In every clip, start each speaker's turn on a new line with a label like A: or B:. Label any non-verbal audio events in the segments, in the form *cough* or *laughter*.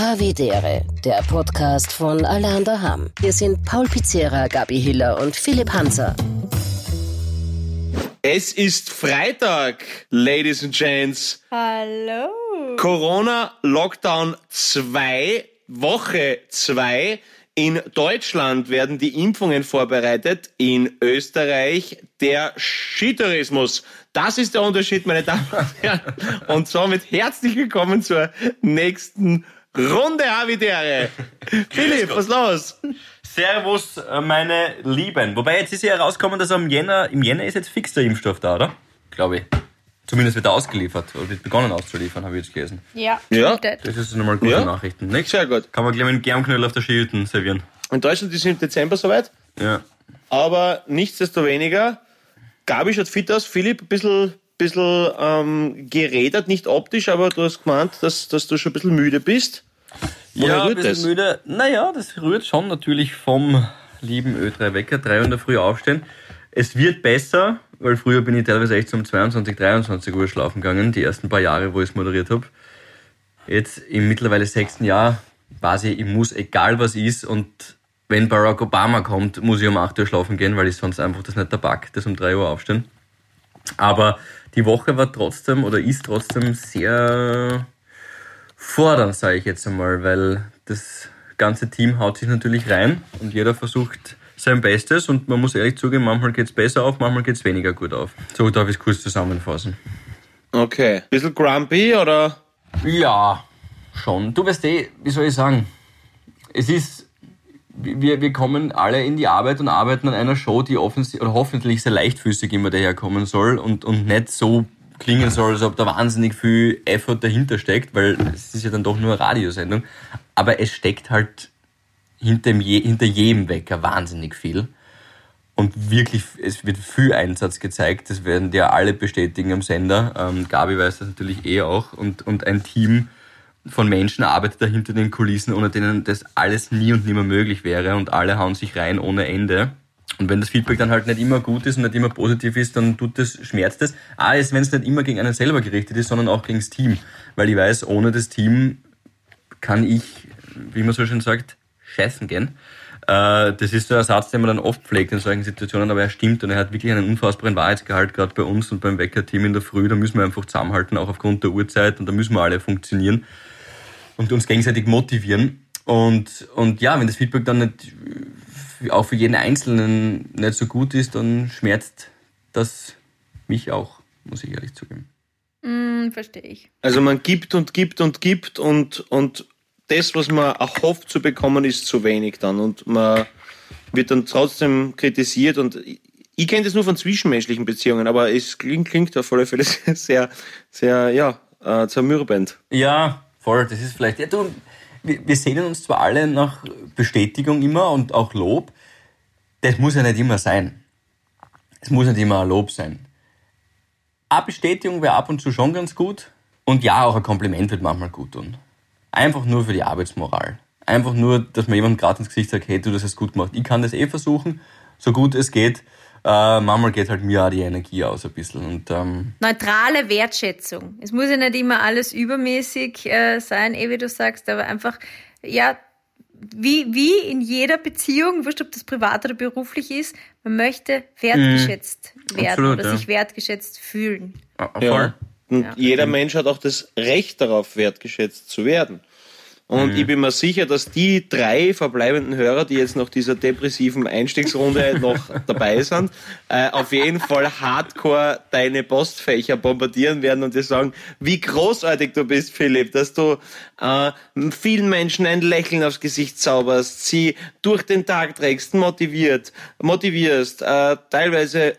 A: Havidere, der Podcast von Allerhand Ham. Hier sind Paul Pizzera, Gabi Hiller und Philipp Hanser.
B: Es ist Freitag, Ladies and Gents.
C: Hallo.
B: Corona Lockdown 2, Woche 2. In Deutschland werden die Impfungen vorbereitet, in Österreich der Skitourismus. Das ist der Unterschied, meine Damen und Herren. Und somit herzlich willkommen zur nächsten Runde Havidere. *laughs* Philipp, was los?
D: Servus, äh, meine Lieben. Wobei jetzt ist ja herausgekommen, dass am Jänner, im Jänner ist jetzt fix der Impfstoff da, oder? Glaube ich. Zumindest wird er ausgeliefert oder wird begonnen auszuliefern, habe ich jetzt gelesen.
C: Ja,
B: Ja.
D: Das ist nochmal gute
B: Ja.
D: Nachrichten, nicht?
B: Sehr gut.
D: Kann man gleich mit einem Germknödel auf der Skihütte servieren.
B: In Deutschland ist es im Dezember soweit.
D: Ja.
B: Aber nichtsdestoweniger, Gabi schaut fit aus, Philipp ein bisschen, bisschen ähm, gerädert, nicht optisch, aber du hast gemeint, dass, dass du schon ein bisschen müde bist. Woher
D: ja, ein bisschen
B: das?
D: müde. Naja, das rührt schon natürlich vom lieben Ö3 Wecker, 3 Uhr in der Früh aufstehen. Es wird besser, weil früher bin ich teilweise echt um 22, 23 Uhr schlafen gegangen, die ersten paar Jahre, wo ich es moderiert habe. Jetzt im mittlerweile sechsten Jahr weiß ich, ich muss, egal was ist, und wenn Barack Obama kommt, muss ich um 8 Uhr schlafen gehen, weil ich sonst einfach das nicht der Back, das um 3 Uhr aufstehen. Aber die Woche war trotzdem oder ist trotzdem sehr fordern, sage ich jetzt einmal, weil das ganze Team haut sich natürlich rein und jeder versucht sein Bestes und man muss ehrlich zugeben, manchmal geht's besser auf, manchmal geht's weniger gut auf. So darf ich es kurz zusammenfassen.
B: Okay. Bisschen grumpy oder?
D: Ja, schon. Du weißt eh, wie soll ich sagen, es ist, wir, wir kommen alle in die Arbeit und arbeiten an einer Show, die offensichtlich oder hoffentlich sehr leichtfüßig immer daherkommen soll und, und nicht so klingen soll, als ob da wahnsinnig viel Effort dahinter steckt, weil es ist ja dann doch nur eine Radiosendung. Aber es steckt halt hinter, je, hinter jedem Wecker wahnsinnig viel. Und wirklich, es wird viel Einsatz gezeigt. Das werden ja alle bestätigen am Sender. Ähm, Gabi weiß das natürlich eh auch. Und, und ein Team von Menschen arbeitet da hinter den Kulissen, ohne denen das alles nie und nimmer möglich wäre. Und alle hauen sich rein ohne Ende. Und wenn das Feedback dann halt nicht immer gut ist und nicht immer positiv ist, dann tut das, schmerzt das. Ah, ist, wenn es nicht immer gegen einen selber gerichtet ist, sondern auch gegen das Team. Weil ich weiß, ohne das Team kann ich, wie man so schön sagt, scheißen gehen. Äh, das ist so ein Satz, den man dann oft pflegt in solchen Situationen, aber er stimmt und er hat wirklich einen unfassbaren Wahrheitsgehalt, gerade bei uns und beim Wecker-Team in der Früh. Da müssen wir einfach zusammenhalten, auch aufgrund der Uhrzeit und da müssen wir alle funktionieren und uns gegenseitig motivieren. Und, und ja, wenn das Feedback dann nicht auch für jeden Einzelnen nicht so gut ist, dann schmerzt das mich auch, muss ich ehrlich zugeben.
C: Hm, verstehe ich.
B: Also man gibt und gibt und gibt und, und das, was man erhofft zu bekommen, ist zu wenig dann. Und man wird dann trotzdem kritisiert und ich, kenne das nur von zwischenmenschlichen Beziehungen, aber es klingt, klingt auf alle Fälle *laughs* sehr, sehr, ja, äh, zermürbend.
D: Ja, voll. Das ist vielleicht. Ja, du, wir, wir sehnen uns zwar alle nach Bestätigung immer und auch Lob. Das muss ja nicht immer sein. Es muss nicht immer ein Lob sein. Eine Bestätigung wäre ab und zu schon ganz gut. Und ja, auch ein Kompliment wird manchmal gut tun. Einfach nur für die Arbeitsmoral. Einfach nur, dass man jemandem gerade ins Gesicht sagt, hey, du, das hast gut gemacht. Ich kann das eh versuchen, so gut es geht. Äh, manchmal geht halt mir auch die Energie aus ein bisschen. Und ähm,
C: Neutrale Wertschätzung. Es muss ja nicht immer alles übermäßig äh, sein, eh wie du sagst, aber einfach, ja, wie, wie in jeder Beziehung, wurscht ob das privat oder beruflich ist, man möchte wertgeschätzt werden
D: Absolut,
C: oder
D: ja.
C: sich wertgeschätzt fühlen.
D: äh, voll.
B: Und
C: Ja.
B: jeder Mensch hat auch das Recht darauf, wertgeschätzt zu werden. Und ich bin mir sicher, dass die drei verbleibenden Hörer, die jetzt nach dieser depressiven Einstiegsrunde *laughs* noch dabei sind, äh, auf jeden Fall hardcore deine Postfächer bombardieren werden und dir sagen, wie großartig du bist, Philipp, dass du äh, vielen Menschen ein Lächeln aufs Gesicht zauberst, sie durch den Tag trägst, motiviert, motivierst, äh, teilweise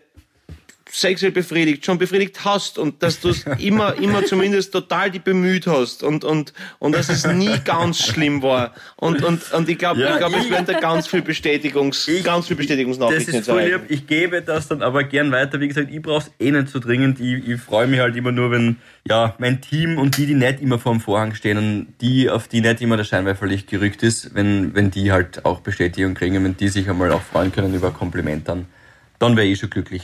B: sexuell befriedigt, schon befriedigt hast und dass du es *laughs* immer, immer zumindest total die bemüht hast und, und, und dass es nie ganz schlimm war. Und, und, und ich glaube,
D: Ja,
B: ich glaube, es
D: ich-
B: werden da ganz viel Bestätigungs, ganz viel
D: Das
B: Bestätigungsnachrichten
D: ist voll lieb. Ich gebe das dann aber gern weiter. Wie gesagt, ich brauch's eh nicht so dringend. Ich, ich freue mich halt immer nur, wenn ja mein Team und die, die nicht immer vor dem Vorhang stehen und die, auf die nicht immer das Scheinwerferlicht gerückt ist, wenn, wenn die halt auch Bestätigung kriegen, und wenn die sich einmal auch freuen können über Kompliment, dann, dann wäre ich schon glücklich.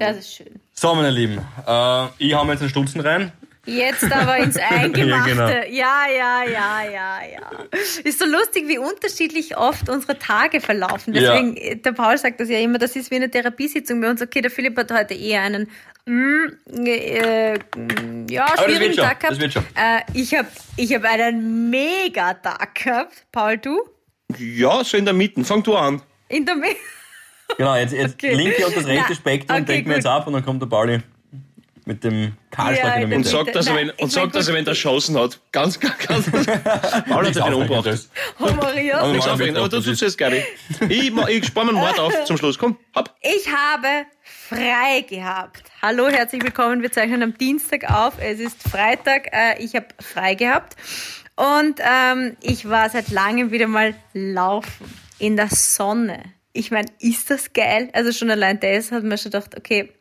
C: Das ist schön.
D: So, meine Lieben, äh, ich hau mir jetzt einen Stutzen rein.
C: Jetzt aber ins *laughs* Eingemachte. Ja, ja, ja, ja, ja. Ist so lustig, wie unterschiedlich oft unsere Tage verlaufen. Deswegen, ja. der Paul sagt das ja immer, das ist wie eine Therapiesitzung bei uns. Okay, der Philipp hat heute eher einen mm, äh, ja, schwierigen Tag gehabt. Das wird schon. Äh, ich habe ich hab einen mega Tag gehabt. Paul, du?
B: Ja, so in der Mitte. Fang du an.
C: In der Mitte. *laughs*
D: Genau, jetzt, jetzt okay. linke und das rechte Spektrum okay, denken wir jetzt ab und dann kommt der Pauli mit dem Kahlschlag ja, in der
B: Und sagt, dass er, wenn, und sagt, dass er, wenn er Chancen hat. Ganz, ganz, ganz. *laughs* Paul hat sich den umgebracht.
C: Humoriert.
B: Nichts aufregend, aber du tust es gerne. Ich, ich spare meinen Mord auf zum Schluss. Komm,
C: hopp. Ich habe frei gehabt. Hallo, herzlich willkommen. Wir zeichnen am Dienstag auf. Es ist Freitag. Äh, ich habe frei gehabt. Und ähm, ich war seit langem wieder mal laufen. In der Sonne. Ich meine, ist das geil? Also schon allein das hat man schon gedacht, okay,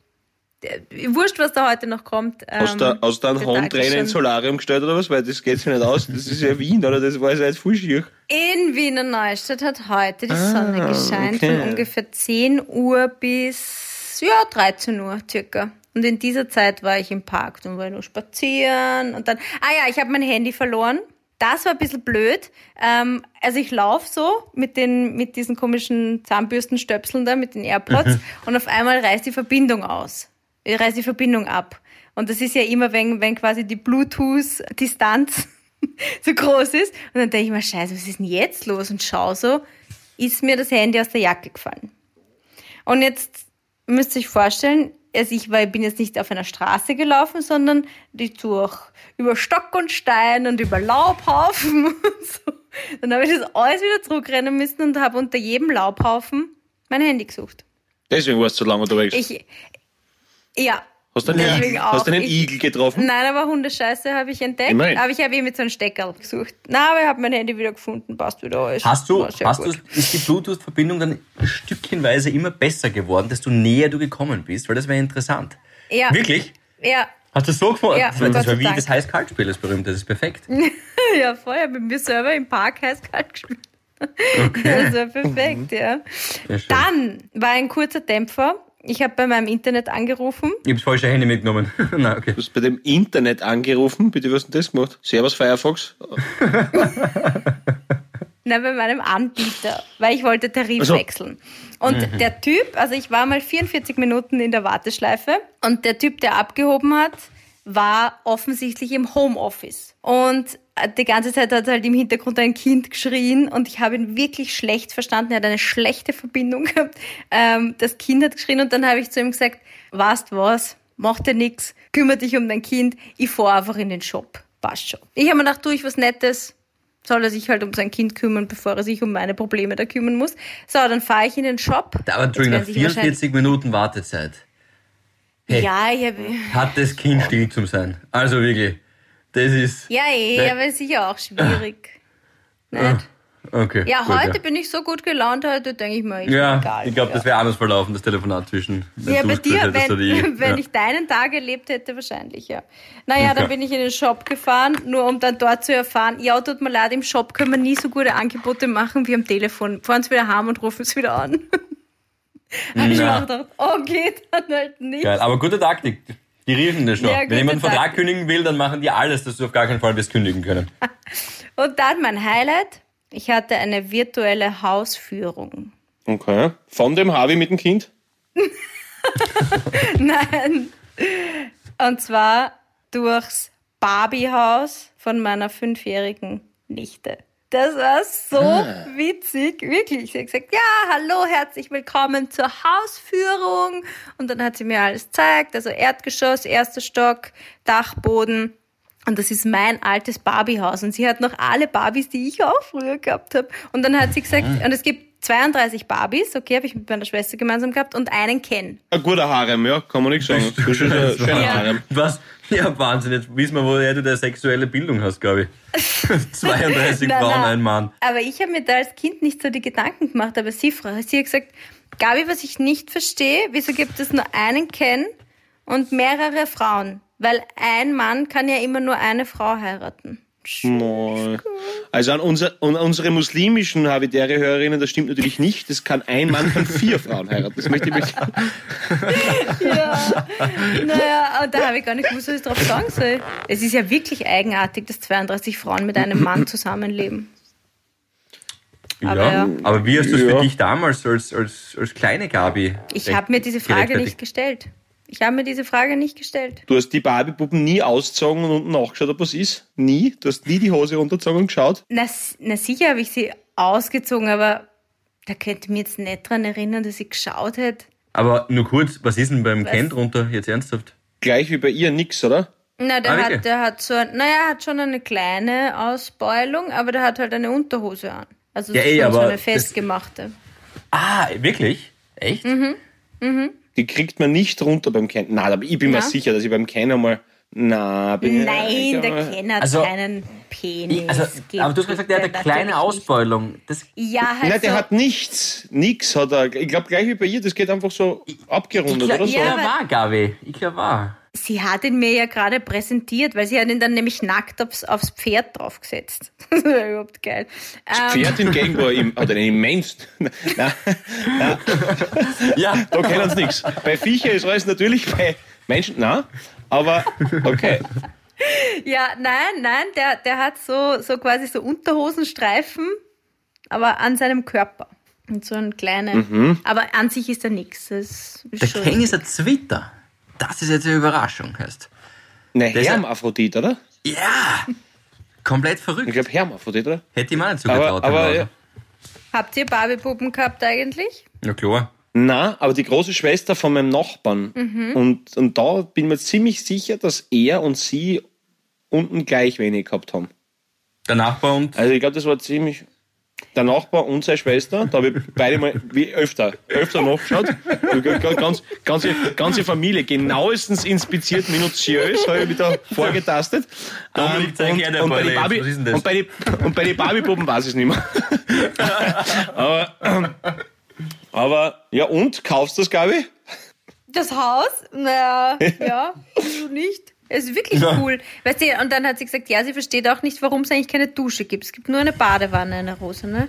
C: äh, wurscht, was da heute noch kommt.
B: Ähm, hast du hast einen Hondtrainer ins Solarium gestellt oder was? Weil das geht sich nicht aus. Das ist ja Wien, oder? Das war ja jetzt voll schier.
C: In Wiener Neustadt hat heute die ah, Sonne gescheint okay. von ungefähr 10 Uhr bis ja, 13 Uhr circa. Und in dieser Zeit war ich im Park, dann war nur spazieren und dann, ah ja, ich habe mein Handy verloren. Das war ein bisschen blöd. Ähm, also ich laufe so mit den mit diesen komischen Zahnbürstenstöpseln da, mit den AirPods und auf einmal reißt die Verbindung aus reißt die Verbindung ab. Und das ist ja immer, wenn, wenn quasi die Bluetooth-Distanz *laughs* so groß ist. Und dann denke ich mir, scheiße, was ist denn jetzt los? Und schau so, ist mir das Handy aus der Jacke gefallen. Und jetzt müsst ihr euch vorstellen, also ich war, bin jetzt nicht auf einer Straße gelaufen, sondern durch über Stock und Stein und über Laubhaufen *laughs* und so. Dann habe ich das alles wieder zurückrennen müssen und habe unter jedem Laubhaufen mein Handy gesucht.
B: Deswegen warst du so lange unterwegs.
C: Ich, ja.
B: Hast du einen, hast du einen ich, Igel getroffen?
C: Nein, aber Hundescheiße habe ich entdeckt. Immerhin. Aber ich habe eh mit so einem Stecker gesucht. Nein, aber ich habe mein Handy wieder gefunden, passt wieder alles.
D: Hast du, hast du, ist die Bluetooth-Verbindung dann stückchenweise immer besser geworden, desto näher du gekommen bist? Weil das wäre interessant.
C: Ja.
D: Wirklich?
C: Ja.
D: Hast du so gefunden? Ja, das war wie Dank. das Heiß-Kalt-Spiel, das berühmte, das ist perfekt. *laughs*
C: ja, vorher mit mir selber im Park Heiß-Kalt gespielt. Okay. Das war perfekt, ja. Dann war ein kurzer Dämpfer ich habe bei meinem Internet angerufen.
D: Ich habe das falsche Handy mitgenommen. *laughs*
B: Nein, okay. Du hast bei dem Internet angerufen? Bitte, was hast du das gemacht? Servus Firefox? *laughs*
C: Nein, bei meinem Anbieter, weil ich wollte Tarif also. wechseln. Und mhm. der Typ, also ich war mal 44 Minuten in der Warteschleife und der Typ, der abgehoben hat, war offensichtlich im Homeoffice. Und die ganze Zeit hat halt im Hintergrund ein Kind geschrien und ich habe ihn wirklich schlecht verstanden. Er hat eine schlechte Verbindung gehabt. Ähm, das Kind hat geschrien und dann habe ich zu ihm gesagt, weißt was, mach dir nix, kümmere dich um dein Kind, ich fahr einfach in den Shop. Passt schon. Ich habe mir gedacht, tue ich was Nettes, soll er sich halt um sein Kind kümmern, bevor er sich um meine Probleme da kümmern muss. So, dann fahre ich in den Shop.
D: Aber Entschuldigung, 44 Minuten Wartezeit.
C: Hey, ja, ich
D: habe... Hat das Kind still zum sein. Also wirklich. Das ist.
C: Ja, eh, ne? aber sicher auch schwierig. Nicht? Ah,
D: okay.
C: Ja, gut, heute ja. bin ich so gut gelaunt, heute denke ich mal, ist
D: ja,
C: egal.
D: Ich glaube, ja. das wäre anders verlaufen, das Telefonat zwischen.
C: Ja, bei dir, wenn, die, *laughs* wenn ja. ich deinen Tag erlebt hätte, wahrscheinlich, ja. Naja, okay. dann bin ich in den Shop gefahren, nur um dann dort zu erfahren, ja, tut mir leid, im Shop können wir nie so gute Angebote machen wie am Telefon. Fahren Sie wieder heim und rufen es wieder an. *laughs* Habe ich mir gedacht, okay, *laughs* dann halt nicht.
D: Geil, aber gute Taktik. Die riechen das schon. Ja, Wenn jemand einen Vertrag kündigen will, dann machen die alles, dass du auf gar keinen Fall wirst kündigen können. *laughs*
C: Und dann mein Highlight. Ich hatte eine virtuelle Hausführung.
B: Okay. Von dem Harvey mit dem Kind? *laughs*
C: Nein. Und zwar durchs Barbiehaus von meiner fünfjährigen Nichte. Das war so ah. witzig, wirklich. Sie hat gesagt, ja, hallo, herzlich willkommen zur Hausführung. Und dann hat sie mir alles gezeigt, also Erdgeschoss, erster Stock, Dachboden. Und das ist mein altes Barbiehaus. Und sie hat noch alle Barbies, die ich auch früher gehabt habe. Und dann hat sie gesagt, ah. und es gibt 32 Barbies, okay, habe ich mit meiner Schwester gemeinsam gehabt, und einen Ken.
B: Ein guter Harem, ja, kann man nicht *laughs* sagen. Schöner.
D: Harem. Was? *laughs* Ja, Wahnsinn. Jetzt wissen wir, woher du deine sexuelle Bildung hast, glaube ich. *laughs* 32 *laughs* nein, Frauen, nein. ein Mann.
C: Aber ich habe mir da als Kind nicht so die Gedanken gemacht, aber sie, sie hat gesagt, Gabi, was ich nicht verstehe, wieso gibt es nur einen Ken und mehrere Frauen? Weil ein Mann kann ja immer nur eine Frau heiraten.
B: Moin. Also an, unser, an unsere muslimischen Habitäre Hörerinnen, das stimmt natürlich nicht. Das kann ein Mann kann vier Frauen heiraten. Das möchte ich mich. *laughs*
C: Ja, naja, da habe ich gar nicht gewusst, was ich drauf sagen soll. Es ist ja wirklich eigenartig, dass 32 Frauen mit einem Mann zusammenleben.
D: Ja,
C: Aber ja.
D: aber wie hast du es
B: Ja.
D: für dich damals als, als, als kleine Gabi?
C: Ich habe mir diese Frage nicht gestellt. Ich habe mir diese Frage nicht gestellt.
B: Du hast die Barbie-Puppen nie ausgezogen und unten nachgeschaut, ob was ist? Nie? Du hast nie die Hose runtergezogen und geschaut?
C: Na, na sicher habe ich sie ausgezogen, aber da könnte ich mich jetzt nicht dran erinnern, dass ich geschaut hätte.
D: Aber nur kurz, was ist denn beim
C: Was?
D: Ken drunter jetzt ernsthaft?
B: Gleich wie bei ihr nix, oder?
C: Na, der
D: Ah,
C: hat, der hat so, naja, er hat schon eine kleine Ausbeulung, aber der hat halt eine Unterhose an. Also
D: Ja,
C: schon
D: eh,
C: so eine
D: das-
C: festgemachte.
D: Ah, wirklich? Echt?
C: Mhm.
B: Die kriegt man nicht runter beim Ken. Na, aber ich bin mir
C: Na?
B: sicher, dass ich beim Ken einmal. Na, bin
C: Nein, der
B: ja,
C: Ken hat
D: Also-
C: keinen Penis.
D: Also,
C: Geht
D: aber du hast gesagt, der hat eine kleine. Ausbeulung. Das,
C: Ja, halt
B: Nein, der
C: so.
B: hat nichts. Nix hat er. Ich glaube, gleich wie bei ihr, das geht einfach so abgerundet,
D: ich
B: oder so.
D: glaube,
C: Ja,
D: war, Gabi. Ich glaube, war.
C: Sie hat ihn mir ja gerade präsentiert, weil sie hat ihn dann nämlich nackt aufs, aufs Pferd draufgesetzt. *laughs* Das war überhaupt geil. Ähm,
B: Pferd hingegen war im, oder immens. *laughs* Nein,
D: Ja,
B: da kennen sie nichts. Bei Viecher ist alles natürlich, bei Menschen, na, aber okay.
C: Ja, nein, nein, der, der hat so, so quasi so Unterhosenstreifen, aber an seinem Körper. Und so ein kleiner.
B: Mhm.
C: Aber an sich ist er nix. Das ist
D: der
C: schon
D: Ken ist ein Zwitter. Das ist jetzt eine Überraschung, heißt.
B: Ne, Hermaphrodit, oder?
D: Ja! Komplett
B: Ich
D: verrückt.
B: glaube Hermaphrodit, oder?
D: Hätte ich mir auch nicht zugetraut.
B: aber
D: aber,
B: ja.
C: Habt ihr Barbie-Puppen gehabt eigentlich?
D: ja, klar.
B: Na, aber die große Schwester von meinem Nachbarn.
C: Mhm.
B: Und, und da bin ich mir ziemlich sicher, dass er und sie unten gleich wenig gehabt haben.
D: Der Nachbar und.
B: Also ich glaube, das war ziemlich. Der Nachbar und seine Schwester, da habe ich beide mal, wie öfter, öfter nachgeschaut. Ganz, ganze, ganze Familie genauestens inspiziert, minutiös, habe ich da vorgetastet.
D: Dominik, zeig
B: und,
D: her,
B: und, bei. Barbie, und bei die, und bei den Barbie-Puppen weiß ich es nicht mehr. *laughs* aber, ähm, aber, ja und? Kaufst du das, Gabi?
C: Das Haus? Naja, ja, *laughs* wieso nicht? Es ist wirklich cool. Weißt du, und dann hat sie gesagt, ja, sie versteht auch nicht, warum es eigentlich keine Dusche gibt. Es gibt nur eine Badewanne, eine Rose, ne?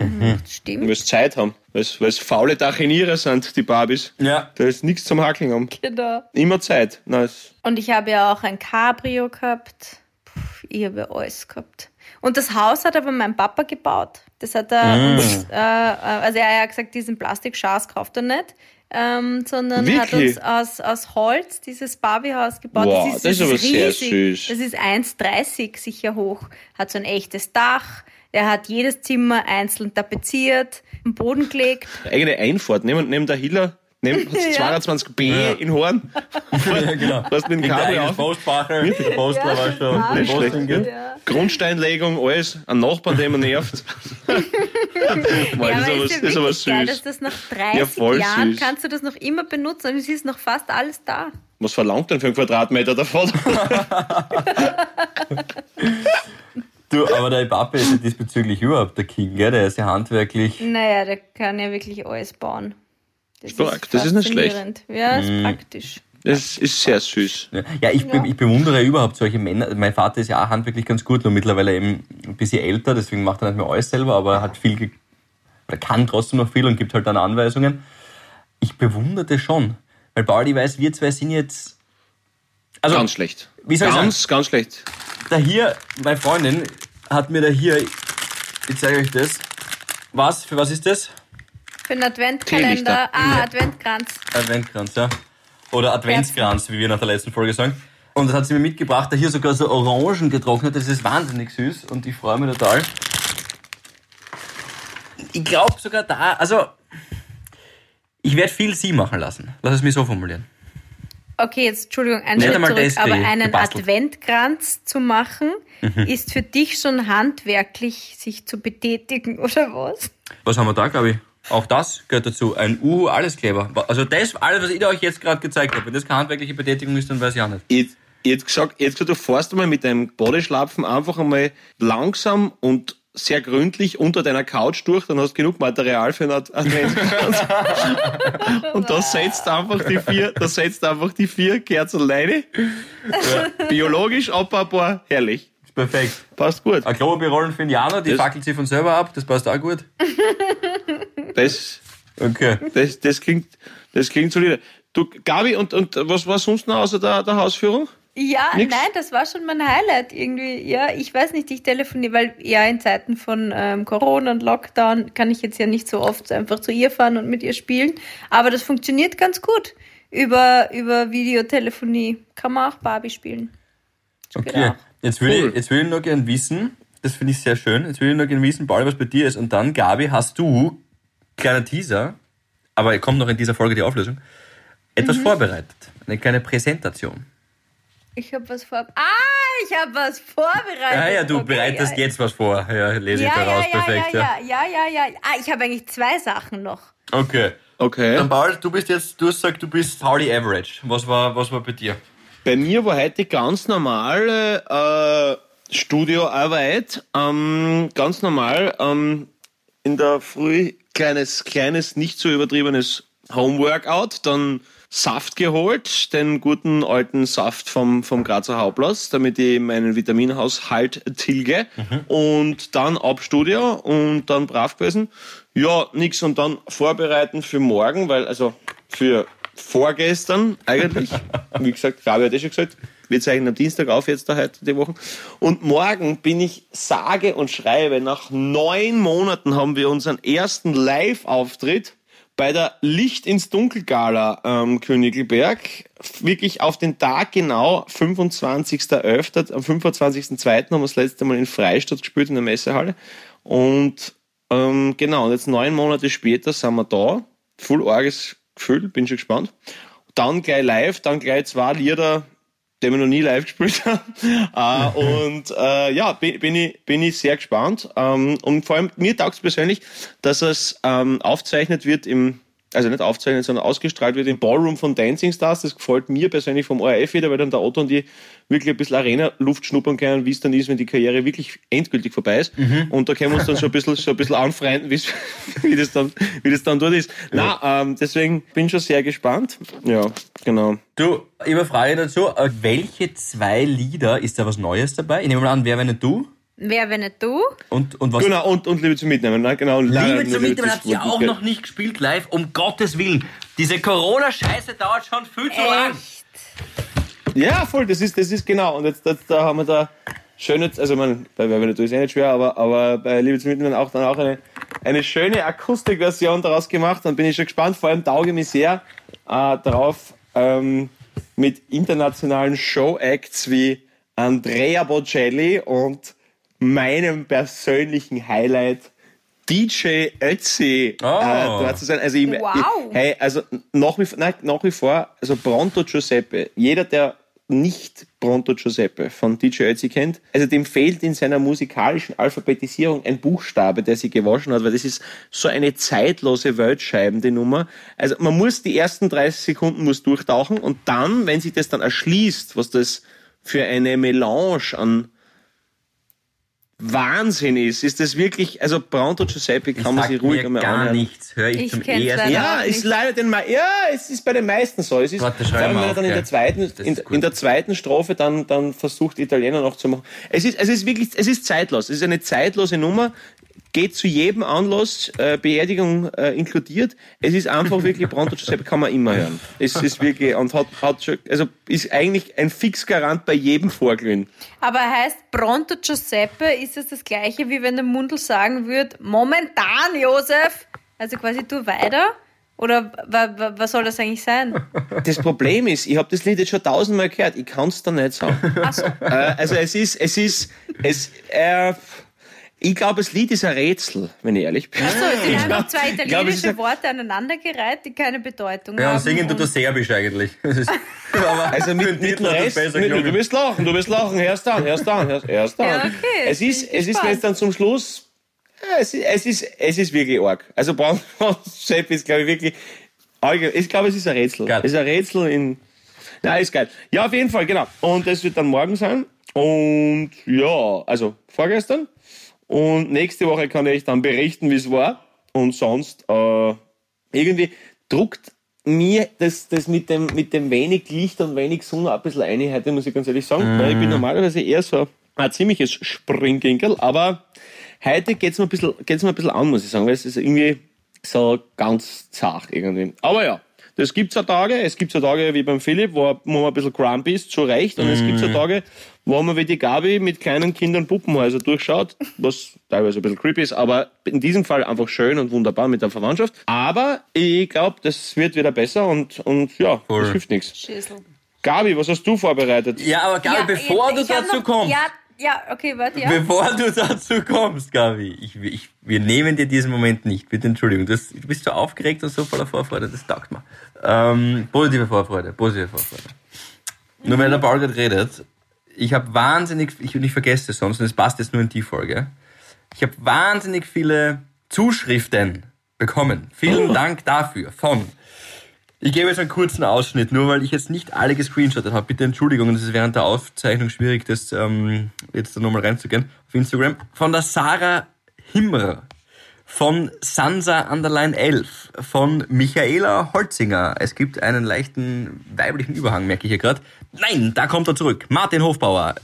C: Mhm. Stimmt,
B: Weil sie Zeit haben. Weil es faule Dachinierer sind, die Barbies.
D: Ja.
B: Da ist nichts zum Hackeln haben.
C: genau.
B: Immer Zeit. Nice.
C: Und ich habe ja auch ein Cabrio gehabt. Puh, ich habe ja alles gehabt. Und das Haus hat aber mein Papa gebaut. Das hat er uns, äh, also er hat gesagt, diesen Plastikschas kauft er nicht, ähm, sondern hat
B: Wirklich?
C: uns aus, aus Holz dieses Barbiehaus gebaut.
B: Wow, das ist aber sehr süß.
C: Das ist 1,30 sicher hoch. Hat so ein echtes Dach. Er hat jedes Zimmer einzeln tapeziert, am Boden gelegt.
B: Eigene Einfahrt. Neben, neben der Hiller, *laughs*
C: Ja.
B: 22b in Horn. *laughs*
D: ja, genau.
B: Lass mit dem Kabel auf.
D: Postbacher. Der Postler
C: Ja,
B: Nicht schlecht?
C: Ja.
B: Grundsteinlegung, alles. Ein Nachbarn, der man nervt. *laughs* Boah,
C: Ja,
B: das ist
C: ist ja
B: aber
C: wirklich geil,
B: süß.
C: dass das nach 30
B: Ja, voll
C: Jahren
B: süß.
C: kannst du das noch immer benutzen und es ist noch fast alles da.
B: Was verlangt denn für einen Quadratmeter davon?
D: Du, aber der Papa ist ja diesbezüglich überhaupt der King, gell? Der ist ja handwerklich.
C: Naja, der kann ja wirklich alles bauen. Das
B: Stark, das ist nicht schlecht.
C: Ja, ist
D: Mhm.
C: praktisch.
B: Das ist sehr süß.
D: Ja, ich, be- ich bewundere überhaupt solche Männer. Mein Vater ist ja auch handwerklich ganz gut, nur mittlerweile eben ein bisschen älter, deswegen macht er nicht mehr alles selber, aber er hat viel, oder kann trotzdem noch viel und gibt halt dann Anweisungen. Ich bewundere das schon. Weil ich weiß, wir zwei sind jetzt. Also,
B: Ganz schlecht.
D: wie soll ich
B: ganz, ganz schlecht.
D: da hier, meine Freundin hat mir da hier, ich zeige euch das. Was? Für was ist das?
C: Für einen Adventkalender. Ah, Adventkranz.
D: Adventkranz, ja. Oder Adventskranz, wie wir nach der letzten Folge sagen. Und das hat sie mir mitgebracht, da hier sogar so Orangen getrocknet, das ist wahnsinnig süß und ich freue mich total. Ich glaube sogar da, also ich werde viel sie machen lassen. Lass es mich so formulieren.
C: Okay, jetzt Entschuldigung, einen
D: Nicht
C: Schritt zurück. Aber einen
D: gebastelt.
C: Adventkranz zu machen, ist für dich schon handwerklich, sich zu betätigen, *laughs* oder was?
D: Was haben wir da, glaube ich? Auch das gehört dazu. Ein Uhu, alles Kleber. Also das, alles, was ich euch jetzt gerade gezeigt habe, wenn das keine handwerkliche Betätigung ist, dann weiß ich auch nicht.
B: Ich, ich hätte gesagt, hätte gesagt, du fährst einmal mit deinem Bodyschlapfen einfach einmal langsam und sehr gründlich unter deiner Couch durch, dann hast du genug Material für einen Ad- Adventskranz. *laughs* und da setzt einfach die vier, da setzt einfach die vier Kerzen alleine. Biologisch abbaubar, herrlich.
D: Perfekt.
B: Passt gut.
D: Ein Klopapier rollen für Indianer, die
B: Das-
D: fackelt sie von selber ab, das passt auch gut. *laughs*
B: Das,
D: Okay.
B: das, das klingt, das klingt solide. Du, Gabi, und, und was war sonst noch außer der, der Hausführung?
C: Ja,
B: Nix?
C: nein, das war schon mein Highlight irgendwie. Ja, ich weiß nicht, ich telefoniere, weil ja in Zeiten von ähm, Corona und Lockdown kann ich jetzt ja nicht so oft einfach zu ihr fahren und mit ihr spielen. Aber das funktioniert ganz gut. Über, über Videotelefonie kann man auch Barbie spielen.
D: Okay.
C: Genau.
D: Jetzt will,
B: Cool.
D: ich, jetzt will ich nur gern wissen, das finde ich sehr schön, jetzt will ich nur gern wissen, Paul, was bei dir ist. Und dann, Gabi, hast du, kleiner Teaser, aber kommt noch in dieser Folge die Auflösung, etwas
C: Mhm.
D: vorbereitet. Eine kleine Präsentation.
C: Ich habe was vor. Ah, ich habe was vorbereitet.
D: Ja, ja, du
C: Okay,
D: bereitest
C: ja.
D: jetzt was vor. Ja, lese
C: Ja,
D: ich
C: ja,
D: daraus.
C: ja,
D: Perfekt.
C: ja, ja, ja, ja, ja. Ah, ich habe eigentlich zwei Sachen noch.
D: Okay.
B: Okay.
D: Dann, Paul, du bist jetzt, du hast gesagt, du bist Pauli Average. Was war, was war bei dir?
B: Bei mir war heute ganz normale äh, Studioarbeit. Ähm, ganz normal. Ähm, in der Früh kleines, kleines, nicht so übertriebenes Homeworkout. Dann Saft geholt, den guten alten Saft vom, vom Grazer Hauptplatz, damit ich meinen Vitaminhaushalt tilge. Und dann ab Studio und dann brav gewesen. Ja, nix und dann vorbereiten für morgen, weil, also für vorgestern eigentlich. *laughs* Wie gesagt, Gabi hat eh schon gesagt, wir zeichnen am Dienstag auf jetzt da heute die Woche. Und morgen bin ich sage und schreibe, nach neun Monaten haben wir unseren ersten Live-Auftritt bei der Licht ins Dunkel Gala ähm, Königelberg. Wirklich auf den Tag genau, 25.11., am 25.02. haben wir das letzte Mal in Freistadt gespielt, in der Messehalle. Und ähm, genau, jetzt neun Monate später sind wir da. Full arges Gefühl, bin schon gespannt. Dann gleich live, dann gleich zwei Lieder, die wir noch nie live gespielt haben. äh, *laughs* und äh, ja, bin, bin, ich, bin ich sehr gespannt. Ähm, und vor allem, mir taugt es persönlich, dass es ähm, aufzeichnet wird im, also nicht aufzeichnet, sondern ausgestrahlt wird im Ballroom von Dancing Stars. Das gefällt mir persönlich vom ORF wieder, weil dann der Otto und die wirklich ein bisschen Arena-Luft schnuppern können, wie es dann ist, wenn die Karriere wirklich endgültig vorbei ist. Und da können wir uns dann schon ein bisschen, schon ein bisschen anfreunden, *laughs* wie das dann, wie das dann dort ist. Na, ähm, deswegen bin ich schon sehr gespannt. Ja, genau.
D: Du, ich habe eine Frage dazu. Äh, Welche zwei Lieder, ist da was Neues dabei? Ich nehme mal an, wer, wenn nicht du?
C: Wer, wenn nicht du?
D: Und, und was?
B: Genau, und, und Liebe zum Mitnehmen, ne? genau. und
D: Liebe
B: Liebe
D: zum Mitnehmen habt ihr auch noch nicht gespielt live, um Gottes Willen. Diese Corona-Scheiße dauert schon viel zu lang.
B: Ja, voll, das ist, das ist genau. Und jetzt, jetzt da haben wir da schöne, also man, bei Wer wenn du ist eh nicht schwer, aber, aber bei Liebe zum Mitnehmen auch dann auch eine, eine schöne Akustikversion daraus gemacht. Dann bin ich schon gespannt, vor allem tauge ich mich sehr äh, darauf, ähm, mit internationalen Show-Acts wie Andrea Bocelli und meinem persönlichen Highlight DJ Ötzi
D: Oh.
B: äh, dort zu sein. Also ich,
C: Wow.
B: ich, hey, also nach wie, nein, nach wie vor, also Pronto Giuseppe, jeder, der nicht Pronto Giuseppe von DJ Ötzi kennt, also dem fehlt in seiner musikalischen Alphabetisierung ein Buchstabe, der sie gewaschen hat, weil das ist so eine zeitlose Weltscheiben, die Nummer. Also man muss die ersten 30 Sekunden muss durchtauchen und dann, wenn sich das dann erschließt, was das für eine Melange an Wahnsinn ist, ist das wirklich, also Pronto Giuseppe kann man sich ruhig einmal
D: gar
B: anhören.
D: nichts. Hör ich,
C: Ich
D: zum
C: kenn's
D: ersten
B: Ja, ist leider den Me ja, es ist bei den meisten so. Es ist
D: Warte,
B: vor allem,
D: mal
B: wenn er dann in der zweiten, in, in der zweiten Strophe dann, dann versucht Italiener noch zu machen. Es ist, es ist wirklich, es ist zeitlos. Es ist eine zeitlose Nummer. Geht zu jedem Anlass, äh, Beerdigung äh, inkludiert. Es ist einfach wirklich Pronto Giuseppe, kann man immer hören. Es ist wirklich, und hat, hat schon, also ist eigentlich ein Fixgarant bei jedem Vorglühen.
C: Aber heißt Pronto Giuseppe, ist es das gleiche, wie wenn der Mundl sagen würde, momentan, Josef? Also quasi du weiter? Oder wa, wa, was soll das eigentlich sein?
B: Das Problem ist, ich habe das Lied jetzt schon tausendmal gehört, ich kann es da nicht sagen.
C: Ach so.
B: Äh, also es ist, es ist, es, äh, ich glaube, das Lied ist ein Rätsel, wenn ich ehrlich bin.
C: Achso, es sind
B: Ich
C: einfach
B: glaub-
C: zwei
B: glaub,
C: italienische
B: ein-
C: Worte aneinandergereiht, die keine Bedeutung
D: Ja,
C: haben.
D: und singen tut er Serbisch eigentlich. Das ist, *laughs*
B: Also mit, mit dem
D: Titel hat
B: Rest,
D: besser
B: mit, du wirst lachen, du wirst lachen, hörst an, hörst an, hörst, hörst an.
C: Ja, okay,
B: Es ist, es ist, wenn es dann zum Schluss, ja, es ist, es ist, es ist wirklich arg. Also Braun *laughs* Chef ist, glaube ich, wirklich, ich glaube, es ist ein Rätsel.
D: Geil.
B: Es ist ein Rätsel in, na, ist geil. Ja, auf jeden Fall, genau. Und das wird dann morgen sein. Und ja, also vorgestern. Und nächste Woche kann ich dann berichten, wie es war. Und sonst, äh, irgendwie druckt mir das, das mit, dem, mit dem wenig Licht und wenig Sonne ein bisschen ein, heute muss ich ganz ehrlich sagen. Weil ich bin normalerweise eher so ein ziemliches Springginkel, aber heute geht's mir ein bisschen, geht's mir ein bisschen an, muss ich sagen, weil es ist irgendwie so ganz zart irgendwie. Aber ja, das gibt's ja Tage, es gibt ja Tage wie beim Philipp, wo, man ein bisschen grumpy ist, zu Recht, und es gibt ja Tage, wo man wie die Gabi mit kleinen Kindern Puppenhäuser durchschaut, was teilweise ein bisschen creepy ist, aber in diesem Fall einfach schön und wunderbar mit der Verwandtschaft. Aber ich glaube, das wird wieder besser und, und ja,
D: Voll.
B: das hilft nichts. Gabi, was hast du vorbereitet?
D: Ja, aber Gabi, bevor
C: ich-
D: du
C: ich
D: dazu
C: noch-
D: kommst,
C: Ja, ja, okay, warte, ja.
D: bevor du dazu kommst, Gabi, ich, ich, wir nehmen dir diesen Moment nicht. Bitte Entschuldigung, du, hast, du bist so aufgeregt und so voller Vorfreude, das taugt mir. Ähm, positive Vorfreude, positive Vorfreude. Nur weil der Paul gerade redet, ich habe wahnsinnig, ich, ich vergesse es sonst, und es passt jetzt nur in die Folge, ich habe wahnsinnig viele Zuschriften bekommen. Vielen Dank dafür von ich gebe jetzt einen kurzen Ausschnitt, nur weil ich jetzt nicht alle gescreenshottet habe. Bitte Entschuldigung, es ist während der Aufzeichnung schwierig, das ähm, jetzt da nochmal reinzugehen auf Instagram. Von der Sarah Himmer, von Sansa Underline 11, von Michaela Holzinger. Es gibt einen leichten weiblichen Überhang, merke ich hier gerade. Nein, da kommt er zurück. Martin Hofbauer,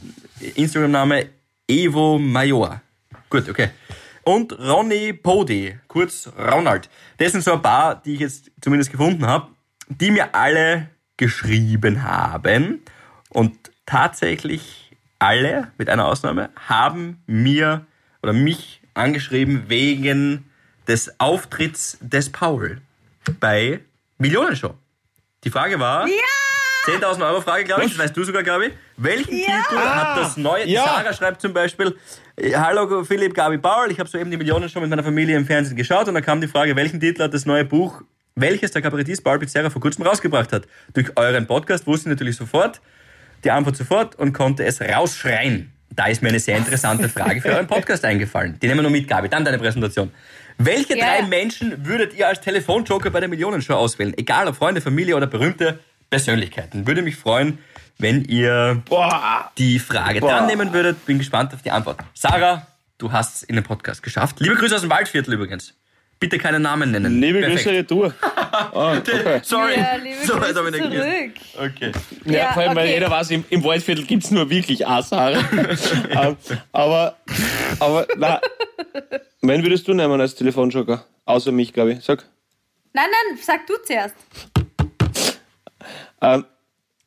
D: Instagram-Name Evo Major. Gut, okay. Und Ronny Podi, kurz Ronald. Das sind so ein paar, die ich jetzt zumindest gefunden habe, die mir alle geschrieben haben. Und tatsächlich alle, mit einer Ausnahme, haben mir oder mich angeschrieben wegen des Auftritts des Paul bei Millionenshow. Die Frage war,
C: Ja!
D: 10.000 Euro Frage, glaube ich, das weißt du sogar, Gabi. Welchen
C: Ja.
D: Titel hat das neue, die
B: Ja.
D: Sarah schreibt zum Beispiel, äh, Hallo Philipp, Gabi, Paul, ich habe soeben die Millionen schon mit meiner Familie im Fernsehen geschaut und da kam die Frage, welchen Titel hat das neue Buch, welches der Kabarettist Paul Pizzerra vor kurzem rausgebracht hat. Durch euren Podcast wusste ich natürlich sofort, die Antwort sofort und konnte es rausschreien. Da ist mir eine sehr interessante *laughs* Frage für euren Podcast eingefallen. Die nehmen wir noch mit, Gabi. Dann deine Präsentation. Welche
C: Ja.
D: drei Menschen würdet ihr als Telefonjoker bei der Millionenshow auswählen? Egal ob Freunde, Familie oder berühmte Persönlichkeiten. Würde mich freuen, wenn ihr
B: Boah,
D: die Frage dran nehmen würdet. Bin gespannt auf die Antwort. Sarah, du hast es in den Podcast geschafft. Liebe Grüße aus dem Waldviertel übrigens. Bitte keine Namen nennen.
B: liebe
D: Perfekt.
B: Grüße retour. *laughs* Ah, okay.
D: Sorry.
C: Ja, liebe
D: so
C: Grüße
D: weit habe ich nicht gewusst.
C: zurück.
D: Okay.
B: Ja,
C: Ja,
B: vor allem, weil
C: okay.
B: jeder weiß, im, im Waldviertel gibt's nur wirklich eine Sarah. *laughs* Ähm, aber, aber, na, wen würdest du nehmen als Telefonjoker? Außer mich, glaube ich. Sag.
C: Nein, nein, sag du zuerst.
B: Ähm,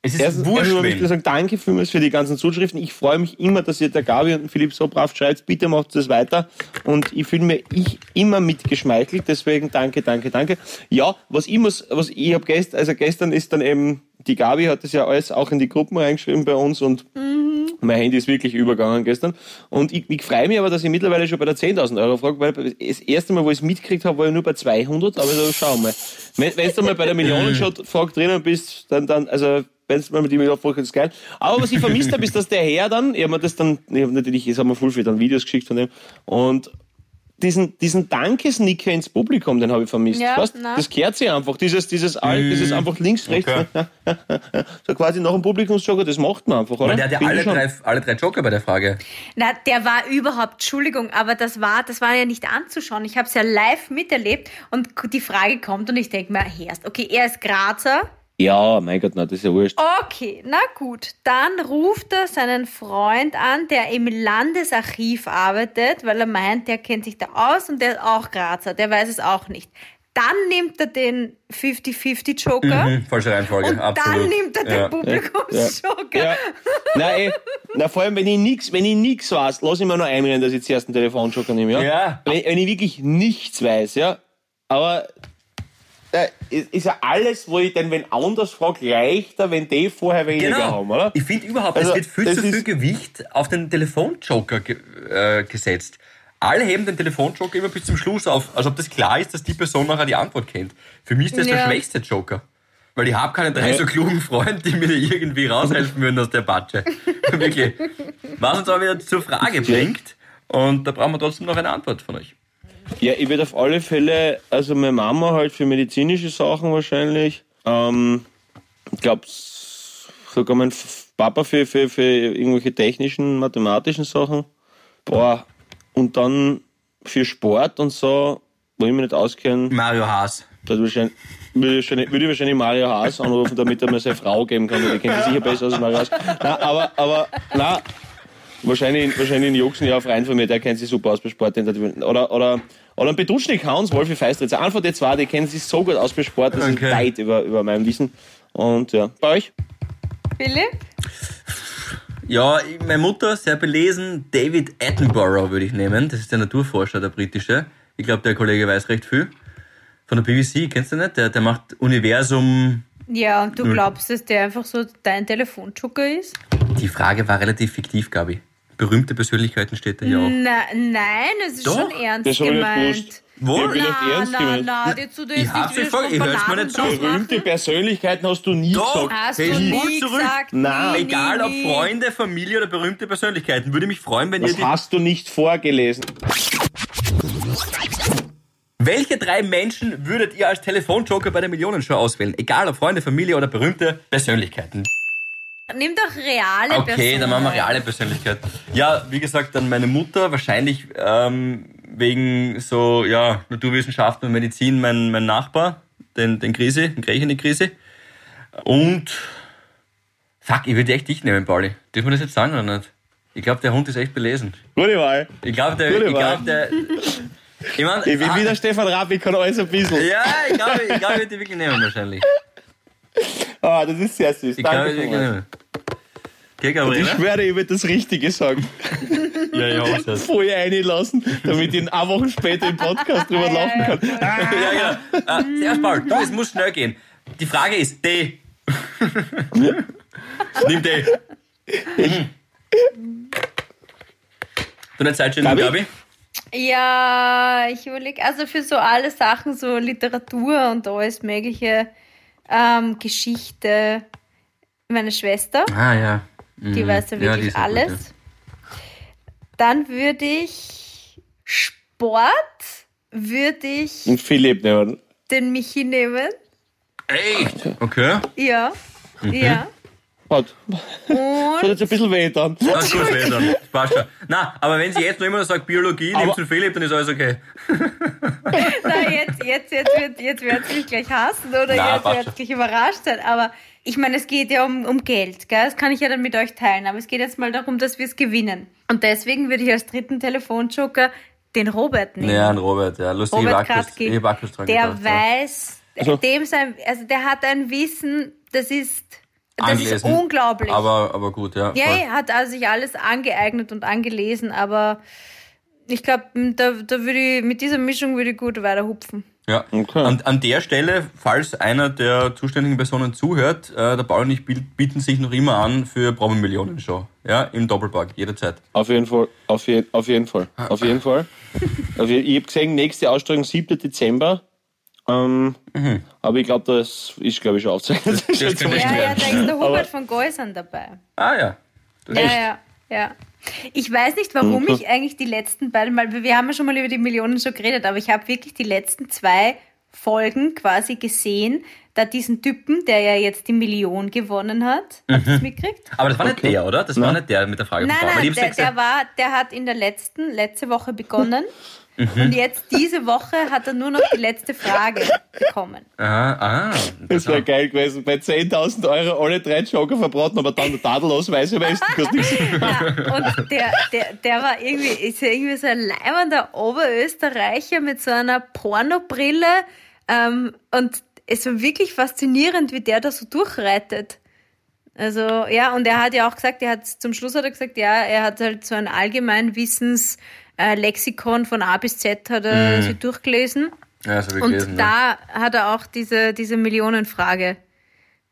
D: Es ist
B: Erstens,
D: wurscht,
B: möchte ich
D: wen.
B: sagen, danke vielmals für die ganzen Zuschriften. Ich freue mich immer, dass ihr der Gabi und Philipp so brav schreibt. Bitte macht das weiter. Und ich fühle mir ich immer mitgeschmeichelt. Deswegen danke, danke, danke. Ja, was ich muss, was ich habe gestern, also gestern ist dann eben, die Gabi hat das ja alles auch in die Gruppen reingeschrieben bei uns und mein Handy ist wirklich übergegangen gestern. Und ich, ich freue mich aber, dass ich mittlerweile schon bei der 10.000 Euro frage, weil das erste Mal, wo ich es mitgekriegt habe, war ich nur bei 200. Aber so, schau mal. Wenn, wenn du mal bei der Millionenshot-Frage drinnen bist, dann, dann, also, wenn du mal mit die Million fragst, ist geil. Aber was ich vermisst habe, ist, dass der Herr dann, ich habe mir das dann, ich habe natürlich, jetzt haben wir voll viel dann Videos geschickt von dem, und diesen, diesen Dankesnicker ins Publikum, den habe ich vermisst.
C: Ja,
B: weißt? Das kehrt sich einfach, dieses, dieses, Alt, dieses einfach links, rechts,
D: Okay. *laughs*
B: so quasi nach dem Publikumsjogger, das macht man einfach, oder?
D: Der hat ja alle drei, alle drei Joker bei der Frage.
C: Na, der war überhaupt, Entschuldigung, aber das war, das war ja nicht anzuschauen. Ich habe es ja live miterlebt und die Frage kommt und ich denke mir, Herst, okay, er ist Grazer.
B: Ja, mein Gott, nein, das ist ja wurscht.
C: Okay, na gut. Dann ruft er seinen Freund an, der im Landesarchiv arbeitet, weil er meint, der kennt sich da aus und der ist auch Grazer, der weiß es auch nicht. Dann nimmt er den 50-50 Joker
D: Hm, falsche Reihenfolge,
C: und
D: absolut.
C: dann nimmt er den
D: ja.
C: Publikumsjoker.
B: Ja. Na, ey, na, vor allem, wenn ich nix, wenn ich nix weiß, lass ich mir noch einreden, dass ich zuerst einen Telefonjoker nehme, ja?
D: Ja.
B: Wenn, wenn ich wirklich nichts weiß, ja? Aber, ist ja alles, wo ich denn, wenn anders frage, leichter, wenn die vorher weniger
D: Genau.
B: haben, oder?
D: Ich finde überhaupt,
B: Also,
D: es wird viel zu viel Gewicht auf den Telefonjoker ge äh, gesetzt. Alle heben den Telefonjoker immer bis zum Schluss auf, als ob das klar ist, dass die Person nachher die Antwort kennt. Für mich ist das der
C: Ja.
D: schwächste Joker. Weil ich habe keine drei
B: Ja.
D: so klugen Freunde, die mir da irgendwie raushelfen würden aus der Patsche. *laughs* Wirklich. Was uns aber wieder zur Frage bringt. Und da brauchen wir trotzdem noch eine Antwort von euch.
B: Ja, ich werde auf alle Fälle, also meine Mama halt für medizinische Sachen wahrscheinlich. Ähm, ich glaube, sogar mein Papa für, für, für irgendwelche technischen, mathematischen Sachen. Boah, und dann für Sport und so, wo ich mich nicht auskenne,
D: Mario Haas.
B: da wahrscheinlich, würde, ich wahrscheinlich, würde ich wahrscheinlich Mario Haas anrufen, damit er mir seine Frau geben kann, weil die kennt sich sicher besser als Mario Haas. Na, aber, aber, na, Wahrscheinlich, wahrscheinlich ein Juxen, ja, Freund von mir, der kennt sich super aus bei Sport. Oder, oder, oder ein Beduschnik Hans, Wolfi Feistritz. Von den zwei, die kennen sich so gut aus bei Sport, das
D: Okay.
B: ist weit über, über meinem Wissen. Und ja, bei euch?
C: Philipp?
D: Ja, meine Mutter, sehr belesen, David Attenborough würde ich nehmen. Das ist der Naturforscher, der britische. Ich glaube, der Kollege weiß recht viel. Von der BBC, kennst du nicht? Der, der macht Universum.
C: Ja, und du glaubst, dass der einfach so dein Telefonjoker ist?
D: Die Frage war relativ fiktiv, Gabi. Berühmte Persönlichkeiten steht da hier auch.
C: Na, nein, es ist
D: Doch,
C: schon ernst
B: das ich
C: gemeint.
D: Wo?
B: Ja,
C: Na,
B: ernst
C: na, na, jetzt du
D: Ich
C: jetzt
D: hab's
C: nicht
D: dir vor-
C: wieder
D: ich hör's mir nicht zu.
B: Berühmte. Persönlichkeiten hast du nie
D: Doch.
B: gesagt.
C: Hast
D: Hey,
C: du nie
D: zurück.
C: gesagt.
B: Nein.
C: nie,
D: Egal ob. Freunde, Familie oder berühmte Persönlichkeiten. Würde mich freuen, wenn ihr
B: Das
D: die.
B: hast du nicht vorgelesen.
D: Welche drei Menschen würdet ihr als Telefonjoker bei der Millionenshow auswählen? Egal ob Freunde, Familie oder berühmte Persönlichkeiten.
C: Nimm doch reale
D: Okay,
C: Personen.
D: dann machen wir reale Persönlichkeit. Ja, wie gesagt, dann meine Mutter, wahrscheinlich ähm, wegen so, ja, Naturwissenschaften und Medizin mein, mein Nachbar, den, den Krise, den Griechen die Krise. Und, fuck, ich würde echt dich nehmen, Pauli. Dürfen wir das jetzt sagen oder nicht? Ich glaube, der Hund ist echt belesen.
B: Gute Wahl.
D: Ich glaube, der,
B: Gute
D: ich
B: Wahl.
D: glaube, der, ich mein,
B: Ich bin
D: ah,
B: wie der Stefan Raab, ich kann alles ein bisschen.
D: ja, ich glaube, ich, glaub, ich würde die wirklich nehmen wahrscheinlich.
B: Ah, das ist sehr süß.
D: Ich
B: Danke
D: ich die
B: vielmals.
D: nehmen. Okay,
B: Ich schwöre, ich würde das Richtige sagen. *laughs*
D: Ja, ja, auch das.
B: Vorher einlassen, damit ich ihn eine Woche später im Podcast drüber lachen kann. *laughs*
D: Ja, ja. Äh, zuerst mal, du, es muss schnell gehen. Die Frage ist, D. *laughs* Nimm D. Du nicht Zeit schön,
B: Gabi?
D: Gabi?
C: Ja, ich überlege, also für so alle Sachen, so Literatur und alles mögliche, ähm, Geschichte, meine Schwester,
D: Ah, ja.
C: die weiß ja wirklich
D: ja gut,
C: alles. Dann würde ich Sport, würde ich
B: Und Philipp nehmen.
C: den Michi nehmen.
D: Echt? Okay.
C: Ja,
D: Mhm.
C: ja.
B: Hat.
C: Und
B: Hat jetzt ein bisschen weh dann.
D: Das ist gut, weh dann. Das *laughs* passt schon. Na, aber wenn sie jetzt noch immer sagt Biologie,
B: Aber-
D: nimmst du Philipp, dann ist alles okay. *laughs*
C: Na, jetzt, jetzt, jetzt wird jetzt wird sie mich gleich hassen oder
D: Na,
C: jetzt wird
D: schon.
C: gleich überrascht sein. Aber ich meine, es geht ja um, um Geld, gell? Das kann ich ja dann mit euch teilen. Aber es geht jetzt mal darum, dass wir es gewinnen. Und deswegen würde ich als dritten Telefonjoker den Robert nehmen.
D: Ja, ein Robert, ja. Lustig,
C: Robert
D: dran
C: Der
D: gedacht,
C: weiß,
B: Also-
C: dem sein, also der hat ein Wissen, das ist, das ist unglaublich.
D: Aber, aber gut, ja.
C: ja, hat also sich alles angeeignet und angelesen, aber ich glaube, da, da würde ich, mit dieser Mischung würde ich gut weiter hupfen.
D: Ja.
B: Okay.
D: An, an der Stelle, falls einer der zuständigen Personen zuhört, äh, der Paul und ich biet- bieten sich noch immer an für Promi Millionen Show. Ja, im Doppelpack, jederzeit.
B: Auf jeden Fall. Auf, je, auf jeden Fall. Auf jeden Fall. Auf *laughs* je, ich habe gesehen, nächste Ausstrahlung 7. Dezember. Ähm, Aber ich glaube, das ist, glaube ich, schon aufzeichnet.
D: das echt
C: Ja, ja, da ist der Hubert von Geusern dabei.
D: Ah ja. Das
C: Ja, ja, ja. Ich weiß nicht, warum ich eigentlich die letzten beiden Mal, wir haben ja schon mal über die Millionen schon geredet, aber ich habe wirklich die letzten zwei Folgen quasi gesehen, da diesen Typen, der ja jetzt die Million gewonnen hat, habt ihr das mitgekriegt?
D: Aber das war nicht
B: Okay.
D: der, oder? Das war nicht der mit der Frage
C: Nein, nein, der, der war, der hat in der letzten, letzte Woche begonnen *laughs*
D: Mhm.
C: und jetzt diese Woche hat er nur noch die letzte Frage bekommen.
D: Aha, ah.
B: Das wäre geil gewesen. Bei 10.000 Euro alle drei Joker verbraten, aber dann meisten kostet nichts. *laughs*
C: Ja, und der, der, der war irgendwie, ist ja irgendwie so ein leibender Oberösterreicher mit so einer Pornobrille. Ähm, und es war wirklich faszinierend, wie der da so durchreitet. Also, ja, und er hat ja auch gesagt, er hat zum Schluss hat er gesagt, ja, er hat halt so ein Allgemeinwissens äh, Lexikon von A bis Z hat er sich durchgelesen.
D: Ja, das ich
C: Und
D: gelesen. ja.
C: da hat er auch diese, diese Millionenfrage,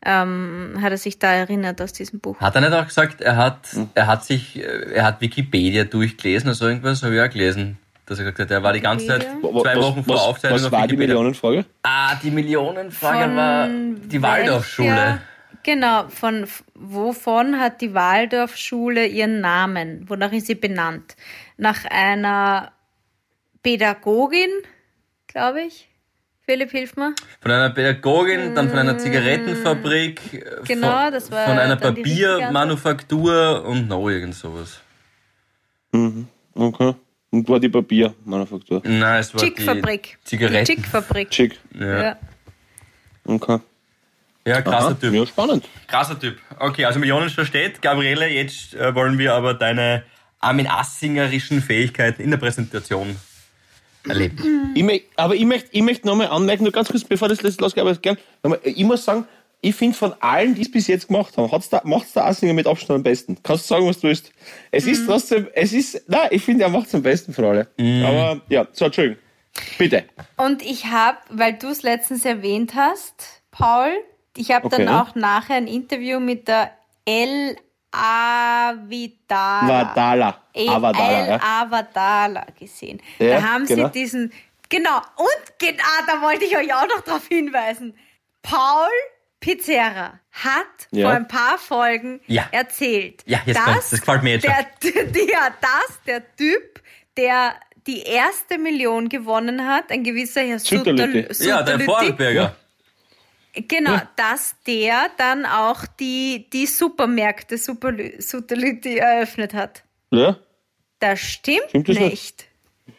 C: ähm, hat er sich da erinnert aus diesem Buch.
D: Hat er nicht auch gesagt, er hat, er hat sich, äh, er hat Wikipedia durchgelesen oder so irgendwas, habe ich auch gelesen. Dass er gesagt hat, er war die ganze Zeit, zwei Wochen vor
B: was,
D: Aufzeichnung
B: was
D: auf
B: war die
D: Wikipedia.
B: Millionenfrage?
D: Ah, die Millionenfrage
C: Von
D: war die
C: welcher-
D: Waldorfschule.
C: Genau, von wovon hat die Waldorfschule ihren Namen? Wonach ist sie benannt? Nach einer Pädagogin, glaube ich. Philipp, hilf mir.
D: Von einer Pädagogin, dann von einer Zigarettenfabrik, äh,
C: Genau,
D: von,
C: das war
D: von einer Papiermanufaktur und noch irgend sowas.
B: Okay. Und war die Papiermanufaktur.
D: Nein, es war die Zigaretten.
C: Die Chick-Fabrik.
B: Chick.
D: Ja.
C: Ja.
B: Okay.
D: Ja, krasser
B: Aha.
D: Typ.
B: Ja, spannend.
D: Krasser Typ. Okay, also Millionenshow steht. Gabriele, jetzt äh, wollen wir aber deine auch mit assingerischen Fähigkeiten in der Präsentation erleben.
B: Ich möcht, aber ich möchte ich möcht nochmal anmerken, nur ganz kurz, bevor das letzte losgeht, aber gern, nochmal, ich muss sagen, ich finde von allen, die es bis jetzt gemacht haben, da, macht's der Assinger mit Abstand am besten. Kannst du sagen, was du willst. Es ist trotzdem, es ist, nein, ich finde, er macht's am besten für alle. Aber, ja, so, Entschuldigung. Bitte.
C: Und ich habe, weil du es letztens erwähnt hast, Paul, ich habe
B: Okay.
C: dann auch nachher ein Interview mit der El Avidala.
B: Vadala.
C: El
B: Avadala, ja.
C: Avadala gesehen.
B: Ja,
C: da haben
B: genau.
C: sie diesen, genau, und genau, da wollte ich euch auch noch darauf hinweisen. Paul Pizzerra hat
B: Ja.
C: vor ein paar Folgen
D: Ja.
C: erzählt,
D: Ja, jetzt
C: dass.
D: Das gefällt mir jetzt
C: der, *laughs* der, dass der Typ, der die erste Million gewonnen hat, ein gewisser Herr
B: Sutterlütti.
C: Sutterl-
D: Ja, der Vorarlberger.
C: Genau, dass der dann auch die, die Supermärkte Superlü- Sutterlütti eröffnet hat.
B: Ja?
C: Das stimmt,
B: Stimmt das
C: nicht.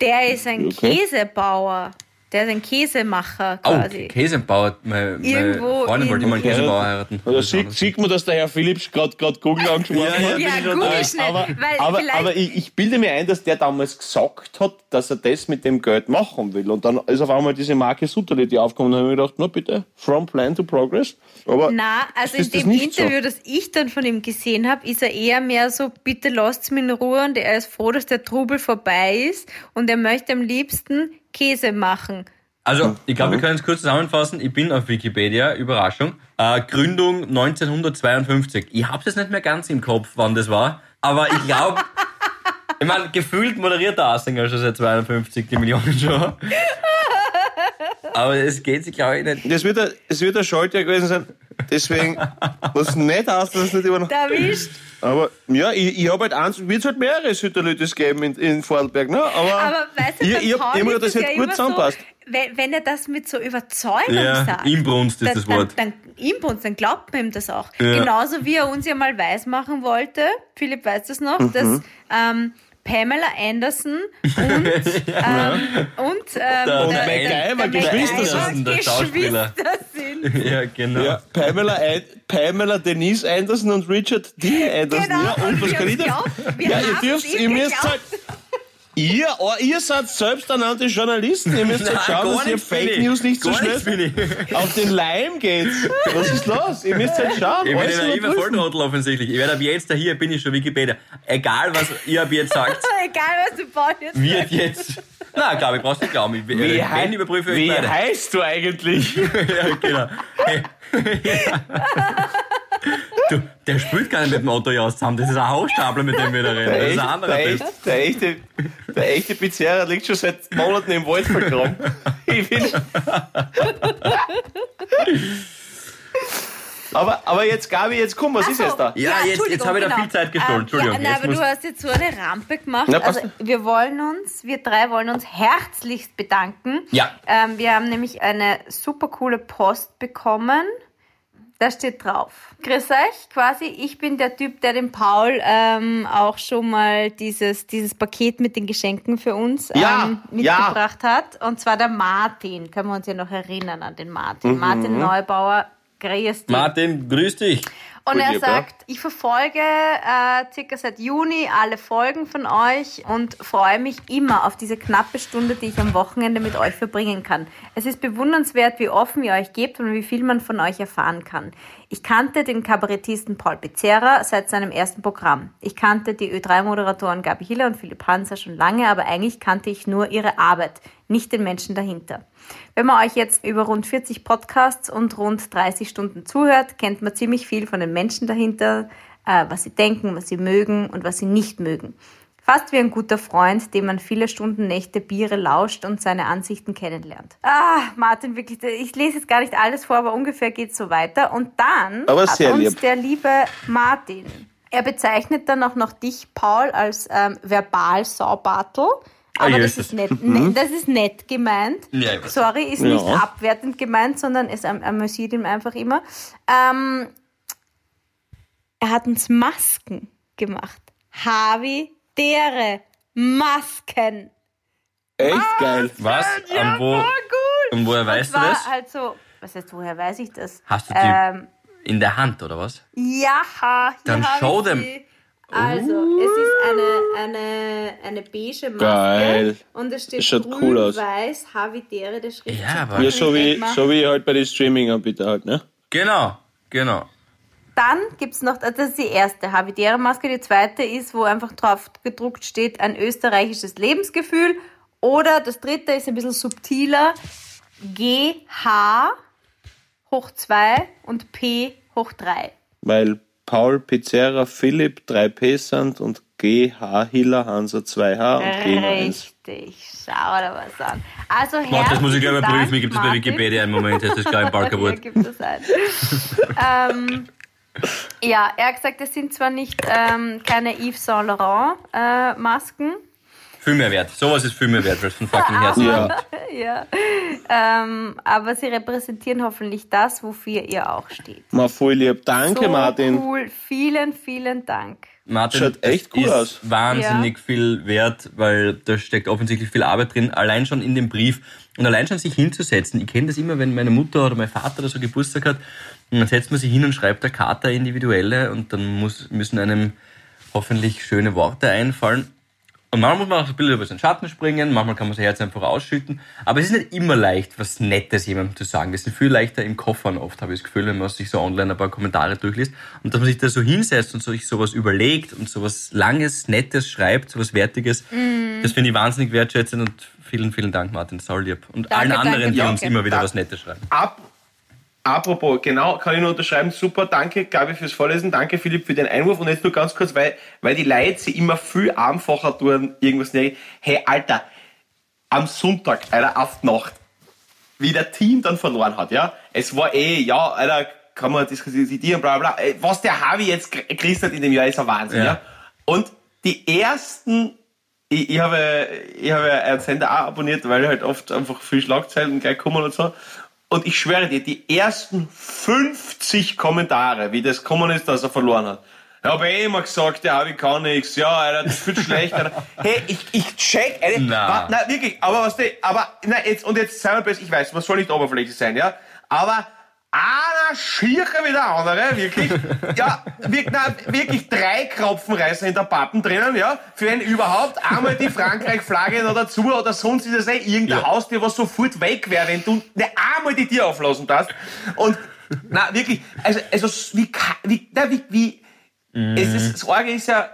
C: Der ist ein
B: Okay.
C: Käsebauer. Der ist ein Käsemacher
D: Oh,
C: quasi.
D: Käsebauer. Meine, meine
C: Irgendwo
D: Freundin wollte immer einen
C: in-
D: Käsebauer heiraten.
B: Oder sieht, sieht man, dass der Herr Philips gerade Google angesprochen
D: Ja, ja,
B: hat?
C: ja,
D: schon
C: google
D: da.
C: schnell,
B: aber, aber, aber ich, ich bilde mir ein, dass der damals gesagt hat, dass er das mit dem Geld machen will. Und dann ist auf einmal diese Marke Sutterlity aufgekommen. Und dann habe ich mir gedacht, na bitte, from plan to progress. Aber
C: Na, also in dem
B: nicht so.
C: Interview, das ich dann von ihm gesehen habe, ist er eher mehr so, bitte lasst mich in Ruhe und er ist froh, dass der Trubel vorbei ist und er möchte am liebsten Käse machen.
D: Also, ich glaube, wir können es kurz zusammenfassen. Ich bin auf Wikipedia, Überraschung. Äh, Gründung 1952. Ich habe es nicht mehr ganz im Kopf, wann das war. Aber ich glaube, *laughs* ich meine, gefühlt moderiert der Assinger schon seit 52 die Millionen schon. *laughs* Aber es geht sich, glaube ich, nicht.
B: das wird, ein, es wird ein Schaltjahr gewesen sein. Deswegen, was nicht aus, dass es nicht immer noch.
C: Erwischt.
B: Aber ja, ich, ich habe halt eins, wird halt mehrere Sütterlütes geben in, in Vorarlberg, ne? Aber,
C: Aber weißt du,
B: ich, ich hab
C: Paul
B: immer das
C: es ja
B: gut zusammenpasst.
C: So, wenn, wenn er das mit so Überzeugung
D: Ja,
C: sagt.
D: Inbrunst ist
C: dann,
D: das Wort.
C: Dann, dann, Inbrunst, dann glaubt man ihm das auch.
D: Ja.
C: Genauso wie er uns ja mal weismachen wollte, Philipp weiß das noch,
B: Mhm.
C: dass ähm, Pamela Anderson *laughs* und, ähm, und, ähm,
B: Und
C: der-
B: MacGyver
C: der
B: Geschwister
D: sind. Der Schauspieler. *laughs*
C: Sind.
D: Ja, genau.
B: Ja, Pamela, Pamela Denise Anderson und Richard Dean Anderson.
C: Genau,
B: ja, und was kann ich Ja, ihr dürft, ihr müsst
C: geglaubt.
B: Ihr, oh, ihr seid selbsternannte Journalisten. Ihr müsst *laughs* halt
D: Nein,
B: schauen, dass ihr Fake. News nicht so schnell *laughs* auf den Leim geht. Was ist los? Ihr müsst halt schauen.
D: Ich bin ein naiver. Volltrottel offensichtlich. Ich werde ab jetzt, da hier bin ich schon Wikipedia. Egal, was ihr ab jetzt sagt, *laughs*
C: Egal, was du Paul jetzt
D: wird jetzt. Na, glaube ich, brauchst du nicht glauben. Ich,
B: Wie,
D: wenn,
B: hei-
D: überprüfe ich
B: wie
D: beide.
B: heißt du eigentlich?
D: ja, genau. Hey. Du, der spielt gar nicht mit dem Otto Jaus zusammen. Das ist ein Hausstapler, mit dem wir da reden. Das
B: Der,
D: ist
B: echt,
D: ein anderer
B: der,
D: Typ.
B: echt, der, echte, der echte Pizzeria liegt schon seit Monaten im Wald vergraben. Ich bin aber, aber jetzt, Gabi, jetzt komm, was ist
C: Ach so,
B: jetzt da?
D: Ja, jetzt-
C: Entschuldigung,
D: jetzt habe ich da viel Zeit gestohlen.
C: Ähm,
D: Entschuldigung,
C: Ja, nein,
D: jetzt
C: aber du hast jetzt so eine Rampe gemacht.
B: Na,
C: also, wir wollen uns, wir drei wollen uns herzlichst bedanken.
D: Ja.
C: Ähm, wir haben nämlich eine super coole Post bekommen. Da steht drauf. Grüß euch, quasi, ich bin der Typ, der dem Paul ähm, auch schon mal dieses, dieses Paket mit den Geschenken für uns
B: Ja,
C: ähm, mitgebracht hat. Und zwar der Martin. Können wir uns ja noch erinnern an den
B: Mhm.
C: Martin. Martin Neubauer, grüß dich.
D: Martin, grüß dich.
C: Und er sagt, ich verfolge äh, circa seit Juni alle Folgen von euch und freue mich immer auf diese knappe Stunde, die ich am Wochenende mit euch verbringen kann. Es ist bewundernswert, wie offen ihr euch gebt und wie viel man von euch erfahren kann. Ich kannte den Kabarettisten Paul Pizzerra seit seinem ersten Programm. Ich kannte die Ö3-Moderatoren Gabi Hiller und Philipp Hanser schon lange, aber eigentlich kannte ich nur ihre Arbeit, nicht den Menschen dahinter. Wenn man euch jetzt über rund 40 Podcasts und rund 30 Stunden zuhört, kennt man ziemlich viel von den Menschen dahinter, äh, was sie denken, was sie mögen und was sie nicht mögen. Fast wie ein guter Freund, dem man viele Stunden Nächte Biere lauscht und seine Ansichten kennenlernt. Ah, Martin, wirklich, ich lese jetzt gar nicht alles vor, aber ungefähr geht's so weiter. Und dann
B: Aber
C: hat uns
B: lieb.
C: der liebe Martin, er bezeichnet dann auch noch dich, Paul, als ähm, Verbal-Saubartel.
D: Ah,
C: Aber
D: ja,
C: das
D: ist
C: nett, ne, das ist nett gemeint.
D: Ja.
C: Sorry, ist
B: Ja.
C: nicht abwertend gemeint, sondern es am- amüsiert ihn einfach immer. Ähm, er hat uns Masken gemacht. Harvey Dere. Masken.
B: Echt geil.
D: Was? Und wo,
C: cool.
D: und woher weißt du
C: war
D: das?
C: halt so, was heißt, woher weiß ich das?
D: Hast du die
C: Ähm,
D: in der Hand, oder was?
C: ja, hier
D: Dann dem.
C: sie. Also, es ist eine, eine, eine beige Maske.
B: Geil.
C: Und es steht
B: schaut
C: grün,
B: cool aus.
C: weiß, Havidere, der Schrift.
D: Ja, aber-
B: Ja, so wie, so wie halt bei den Streaming-Anbietern halt, ne?
D: Genau, genau.
C: Dann gibt es noch, das ist die erste Havidere-Maske. Die zweite ist, wo einfach drauf gedruckt steht, ein österreichisches Lebensgefühl. Oder das dritte ist ein bisschen subtiler, GH hoch 2 und P hoch 3.
B: Weil Paul Pizzerra Philipp 3P sind und GH Hiller Hansa 2H und G 1.
C: Richtig, schau da was an. Also
D: Warte, das muss ich gleich überprüfen.
C: Dank,
D: Ich gebe das bei. Wikipedia einen Moment. Das ist *laughs* gar ein
C: ein. *laughs* ähm, ja, er hat gesagt, es sind zwar nicht ähm, keine Yves Saint Laurent äh, Masken,
D: Viel mehr wert. Sowas ist viel mehr wert, weil es von fucking Herzen
B: Ja. *laughs*
C: ja, ähm, aber sie repräsentieren hoffentlich das, wofür ihr auch steht.
B: Mal voll lieb. Danke,
C: so
B: Martin.
C: cool, vielen, vielen Dank.
D: Martin,
B: Schaut echt
D: das
B: cool
D: ist
B: aus.
D: wahnsinnig viel wert, weil da steckt offensichtlich viel Arbeit drin, allein schon in dem Brief. Und allein schon sich hinzusetzen. Ich kenne das immer, wenn meine Mutter oder mein Vater oder so Geburtstag hat, und dann setzt man sich hin und schreibt eine Karte eine individuelle und dann muss, müssen einem hoffentlich schöne Worte einfallen. Und manchmal muss man auch ein bisschen über seinen Schatten springen, manchmal kann man sein Herz einfach ausschütten. Aber es ist nicht immer leicht, was Nettes jemandem zu sagen. Das ist viel leichter im Koffern oft, habe ich das Gefühl, wenn man sich so online ein paar Kommentare durchliest. Und dass man sich da so hinsetzt und sich sowas überlegt und sowas Langes, Nettes schreibt, sowas Wertiges, das finde ich wahnsinnig wertschätzend und vielen, vielen Dank, Martin. Saul lieb. Und
C: Danke,
D: allen anderen,
C: danke,
D: die uns
C: danke.
D: immer wieder
B: Da-
D: was Nettes schreiben.
B: Ab, apropos, genau, kann ich nur unterschreiben. Super, danke, Gabi, fürs Vorlesen. Danke, Philipp, für den Einwurf. Und jetzt nur ganz kurz, weil, weil die Leute sie immer viel einfacher tun, irgendwas nicht. Hey, Alter, am Sonntag, Alter, auf die Nacht, wie der Team dann verloren hat, ja. Es war eh, ja, Alter, kann man diskutieren, bla, bla, Was der Harvey jetzt gekriegt hat in dem Jahr, ist ein Wahnsinn,
D: Ja.
B: ja. Und die ersten ich, ich habe, ich habe einen Sender auch abonniert, weil halt oft einfach viel Schlagzeilen gleich kommen und so. Und ich schwöre dir, die ersten 50 Kommentare, wie das gekommen ist, dass er verloren hat. Ich habe eh immer gesagt, der Abi kann nichts, ja, Alter, das wird schlecht. Alter. *laughs* Hey, ich, ich check, Alter,
D: Na.
B: wa- na, wirklich, aber was aber, na, jetzt, und jetzt sei mal besser, ich weiß, man soll nicht oberflächlich sein, ja, aber einer schierer wie der andere, wirklich. *laughs* Ja, wirklich, na, wirklich drei Kropfenreißer in der Pappen drinnen, ja. Für einen überhaupt einmal die Frankreich-Flagge noch dazu oder sonst ist es eh irgendein
D: Ja.
B: Haustier, was sofort weg wäre, wenn du ne, einmal die Tier auflassen darfst. Und, na, wirklich, also, also, wie, wie, na, wie, wie, es ist, das Orge ist ja,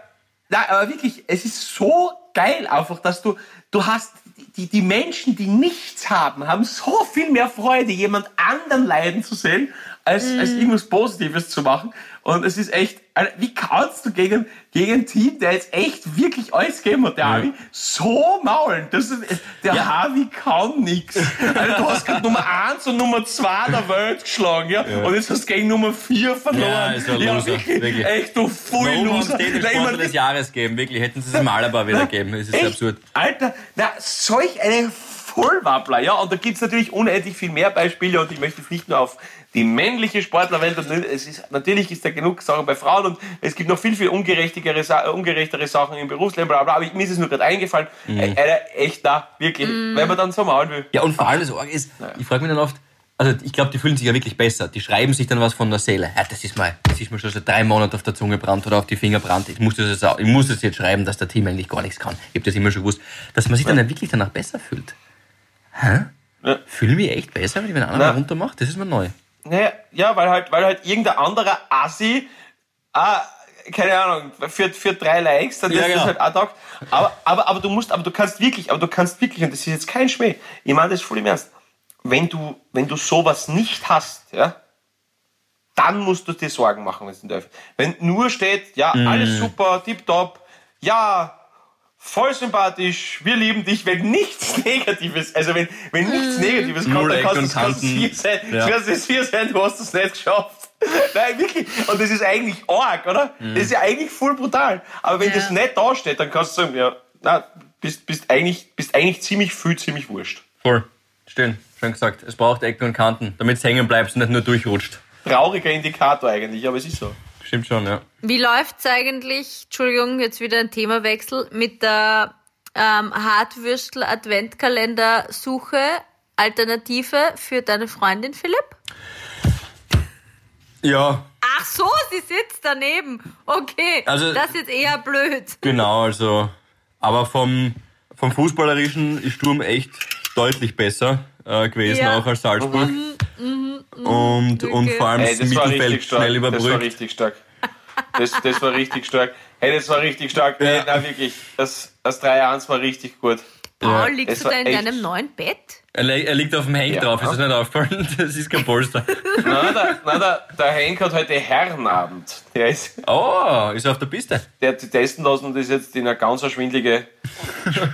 B: na, aber wirklich, es ist so geil einfach, dass du, du hast, die, die Menschen, die nichts haben, haben so viel mehr Freude, jemand anderen leiden zu sehen, als, als irgendwas Positives zu machen. Und es ist echt, Alter, wie kannst du gegen, gegen ein Team, der jetzt echt wirklich alles gegeben hat, der Harvey, so maulen? Das ist, der
D: Ja.
B: Harvey kann nix. Alter, du hast gerade Nummer 1 und Nummer 2 der Welt geschlagen, ja? Und jetzt hast du gegen Nummer 4 verloren.
D: Ja, ist ein Loser,
B: wirklich,
D: wirklich.
B: Echt, du voll
D: Warum
B: Loser.
D: den Sportler
B: mein,
D: des Jahres geben? Wirklich, hätten sie es im Alaba wieder geben. Es ist
B: Echt?
D: absurd.
B: Alter, na, solch eine Vollwappler, ja. Und da gibt's natürlich unendlich viel mehr Beispiele und ich möchte jetzt nicht nur auf die männliche Sportlerwelt und es ist, natürlich ist da genug Sachen bei Frauen und es gibt noch viel, viel ungerechtigere, äh, ungerechtere Sachen im Berufsleben, bla, bla, aber ich, mir ist es nur gerade eingefallen. Äh, Alter, echt da, wirklich. Wenn man dann so maulen will.
D: Ja, und vor allem das Orge ist, ich frage mich dann oft, also ich glaube, die fühlen sich ja wirklich besser. Die schreiben sich dann was von der Seele. Ja, das ist mal, das ist mir schon seit drei Monaten auf der Zunge brannt oder auf die Finger brannt. Ich muss das jetzt, auch, ich muss das jetzt schreiben, dass der Team eigentlich gar nichts kann. Ich habe das immer schon gewusst. Dass man sich dann ja wirklich danach besser fühlt. Hä?
B: Ja.
D: Fühle mich echt besser, wenn ich einen anderen runter mache? Das ist mir neu.
B: Naja, ja, weil halt, weil halt irgendein anderer Assi, ah, keine Ahnung, für, für drei Likes, dann
D: Ja,
B: ist das
D: genau.
B: halt ad hoc. Aber, aber, aber du musst, aber du kannst wirklich, aber du kannst wirklich, und das ist jetzt kein Schmäh, ich meine das voll im Ernst, wenn du, wenn du sowas nicht hast, ja, dann musst du dir Sorgen machen, wenn es nicht läuft. Wenn nur steht, ja,
D: Mhm.
B: alles super, tipptopp, ja, voll sympathisch, wir lieben dich, wenn nichts *laughs* Negatives, also wenn, wenn nichts Negatives kommt,
D: Null
B: dann kannst es vier sein,
D: Ja.
B: kannst du es vier sein, du hast es nicht geschafft. *laughs* Nein, wirklich. Und das ist eigentlich arg, oder? Das ist ja eigentlich voll brutal. Aber wenn
C: Ja.
B: das nicht da steht, dann kannst du sagen, ja, na, bist, bist eigentlich, bist eigentlich ziemlich viel, ziemlich wurscht.
D: Voll. Schön. Schön gesagt. Es braucht Ecken und Kanten, damit es hängen bleibst und nicht nur durchrutscht.
B: Trauriger Indikator eigentlich, aber es ist so.
D: Stimmt schon, ja.
C: Wie läuft's eigentlich, Entschuldigung, jetzt wieder ein Themawechsel, mit der ähm, Hartwürstel-Adventkalender-Suche, Alternative für deine Freundin, Philipp?
D: Ja.
C: Ach so, sie sitzt daneben. Okay,
D: Also-
C: das ist jetzt eher blöd.
D: Genau, also. Aber vom, vom Fußballerischen ist Sturm echt deutlich besser äh, gewesen,
C: Ja.
D: auch als Salzburg. Und, und
C: Okay.
D: vor allem
B: Ey,
D: das Mittelfeld
B: richtig stark.
D: schnell
B: Das war
D: überbrückt.
B: richtig stark. Das, das war richtig stark. Hey, das war richtig stark. Hey,
D: Ja.
B: nein, wirklich. Das, das 3-1 war richtig gut.
C: Paul,
D: Ja.
C: liegst du da in deinem neuen Bett?
D: Er, er liegt auf dem Hang
B: Ja.
D: drauf, ist das nicht aufgefallen? *laughs* Das ist kein Polster. *laughs*
B: Nein, der, nein, der, der Henk hat heute Herrenabend. Der, ist,
D: Oh, ist er auf der Piste.
B: der hat sich testen lassen und ist jetzt in eine ganz eine schwindelige,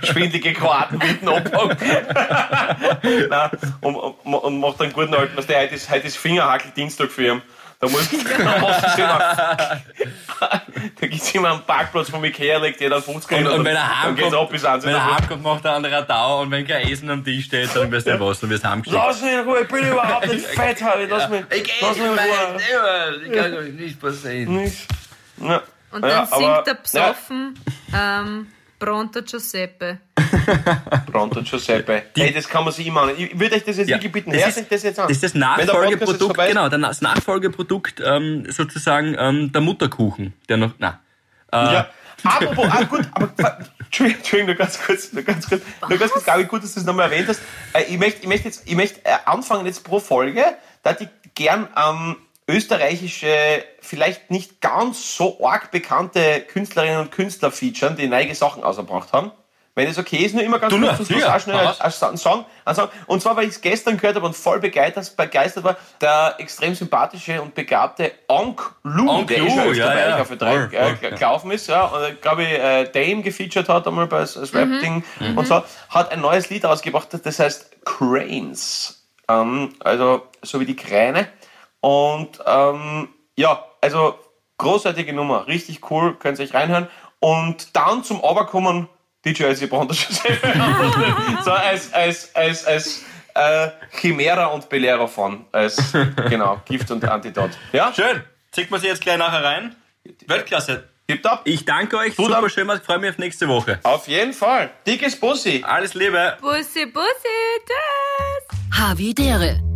B: schwindelige Kroaten mitten. *laughs* Nein, und, und, und macht einen guten alten. Also der, heute ist, heute ist Fingerhackel-Dienstag für ihn. Da muss du immer, *laughs* *laughs* da gibt's immer einen Parkplatz vom Ikea, legt jeder 50
D: Und,
B: Euro,
D: und wenn er
B: ab
D: heimkommt,
B: bis eins.
D: wenn er heimkommt, macht der andere einen Dauer und wenn kein Essen am Tisch steht, dann wirst du was, dann wirst du heimgeschickt.
B: Lass mich in Ruhe, ich bin überhaupt nicht *laughs* fett, Harry. Lass mich, lass mich in Ruhe.
D: Ich kann euch nicht passieren.
B: Nicht. Ja.
C: Und dann
B: Ja, aber-
C: singt er besoffen ähm, Pronto Giuseppe. *laughs*
B: Pronto Giuseppe. Hey, das kann man sich immer an. Ich würde euch das jetzt
D: Ja,
B: wirklich bitten.
D: das
B: Hört
D: ist-
B: euch das jetzt an.
D: Das ist das
B: der
D: Nachfolgeprodukt,
B: vorbei ist-
D: genau, das Nachfolgeprodukt ähm, sozusagen ähm, der Mutterkuchen, der noch, na,
B: Ja. Apropos, ah, gut, aber Entschuldigung, Entschuldigung, nur ganz kurz, nur ganz kurz, nur ganz kurz, glaube ich, gut, dass du das nochmal erwähnt hast. Äh, ich möchte, ich möchte jetzt, ich möchte äh, anfangen jetzt pro Folge, da ich gern ähm, österreichische, vielleicht nicht ganz so arg bekannte Künstlerinnen und Künstler featuren, die neue Sachen ausgebracht haben. Wenn es okay ist, nur immer ganz
D: Du
B: kurz zum Schluss auch schnell als, als Song, Song, als Song. Und zwar, weil ich es gestern gehört habe und voll begeistert, begeistert war, der extrem sympathische und begabte Onk Lou,
D: Onk
B: der
D: Lou,
B: schon
D: ja,
B: öfter bei
D: ja.
B: auf der drei
D: Voll,
B: äh,
D: voll, ja.
B: gelaufen ist, ja, und glaube ich, äh, Dame gefeatured hat einmal bei das Rap-Ding und so, hat ein neues Lied rausgebracht, das heißt Cranes. Ähm, also so wie die Kräne. Und ähm, ja, also großartige Nummer, richtig cool, könnt ihr euch reinhören. Und dann zum Oberkommen DJ als Bronder So als, als, als, als äh, Chimera und Belehrer von. Als, genau, Gift und Antidot. Ja?
D: Schön. Zieht man sich jetzt gleich nachher rein. Weltklasse.
B: Tipptopp.
D: Ich danke euch,
B: Gut
D: super
B: ab.
D: schön, ich freue mich auf nächste Woche.
B: Auf jeden Fall. Dickes Bussi.
D: Alles Liebe.
C: Bussi, Bussi, tschüss.
A: Havidere.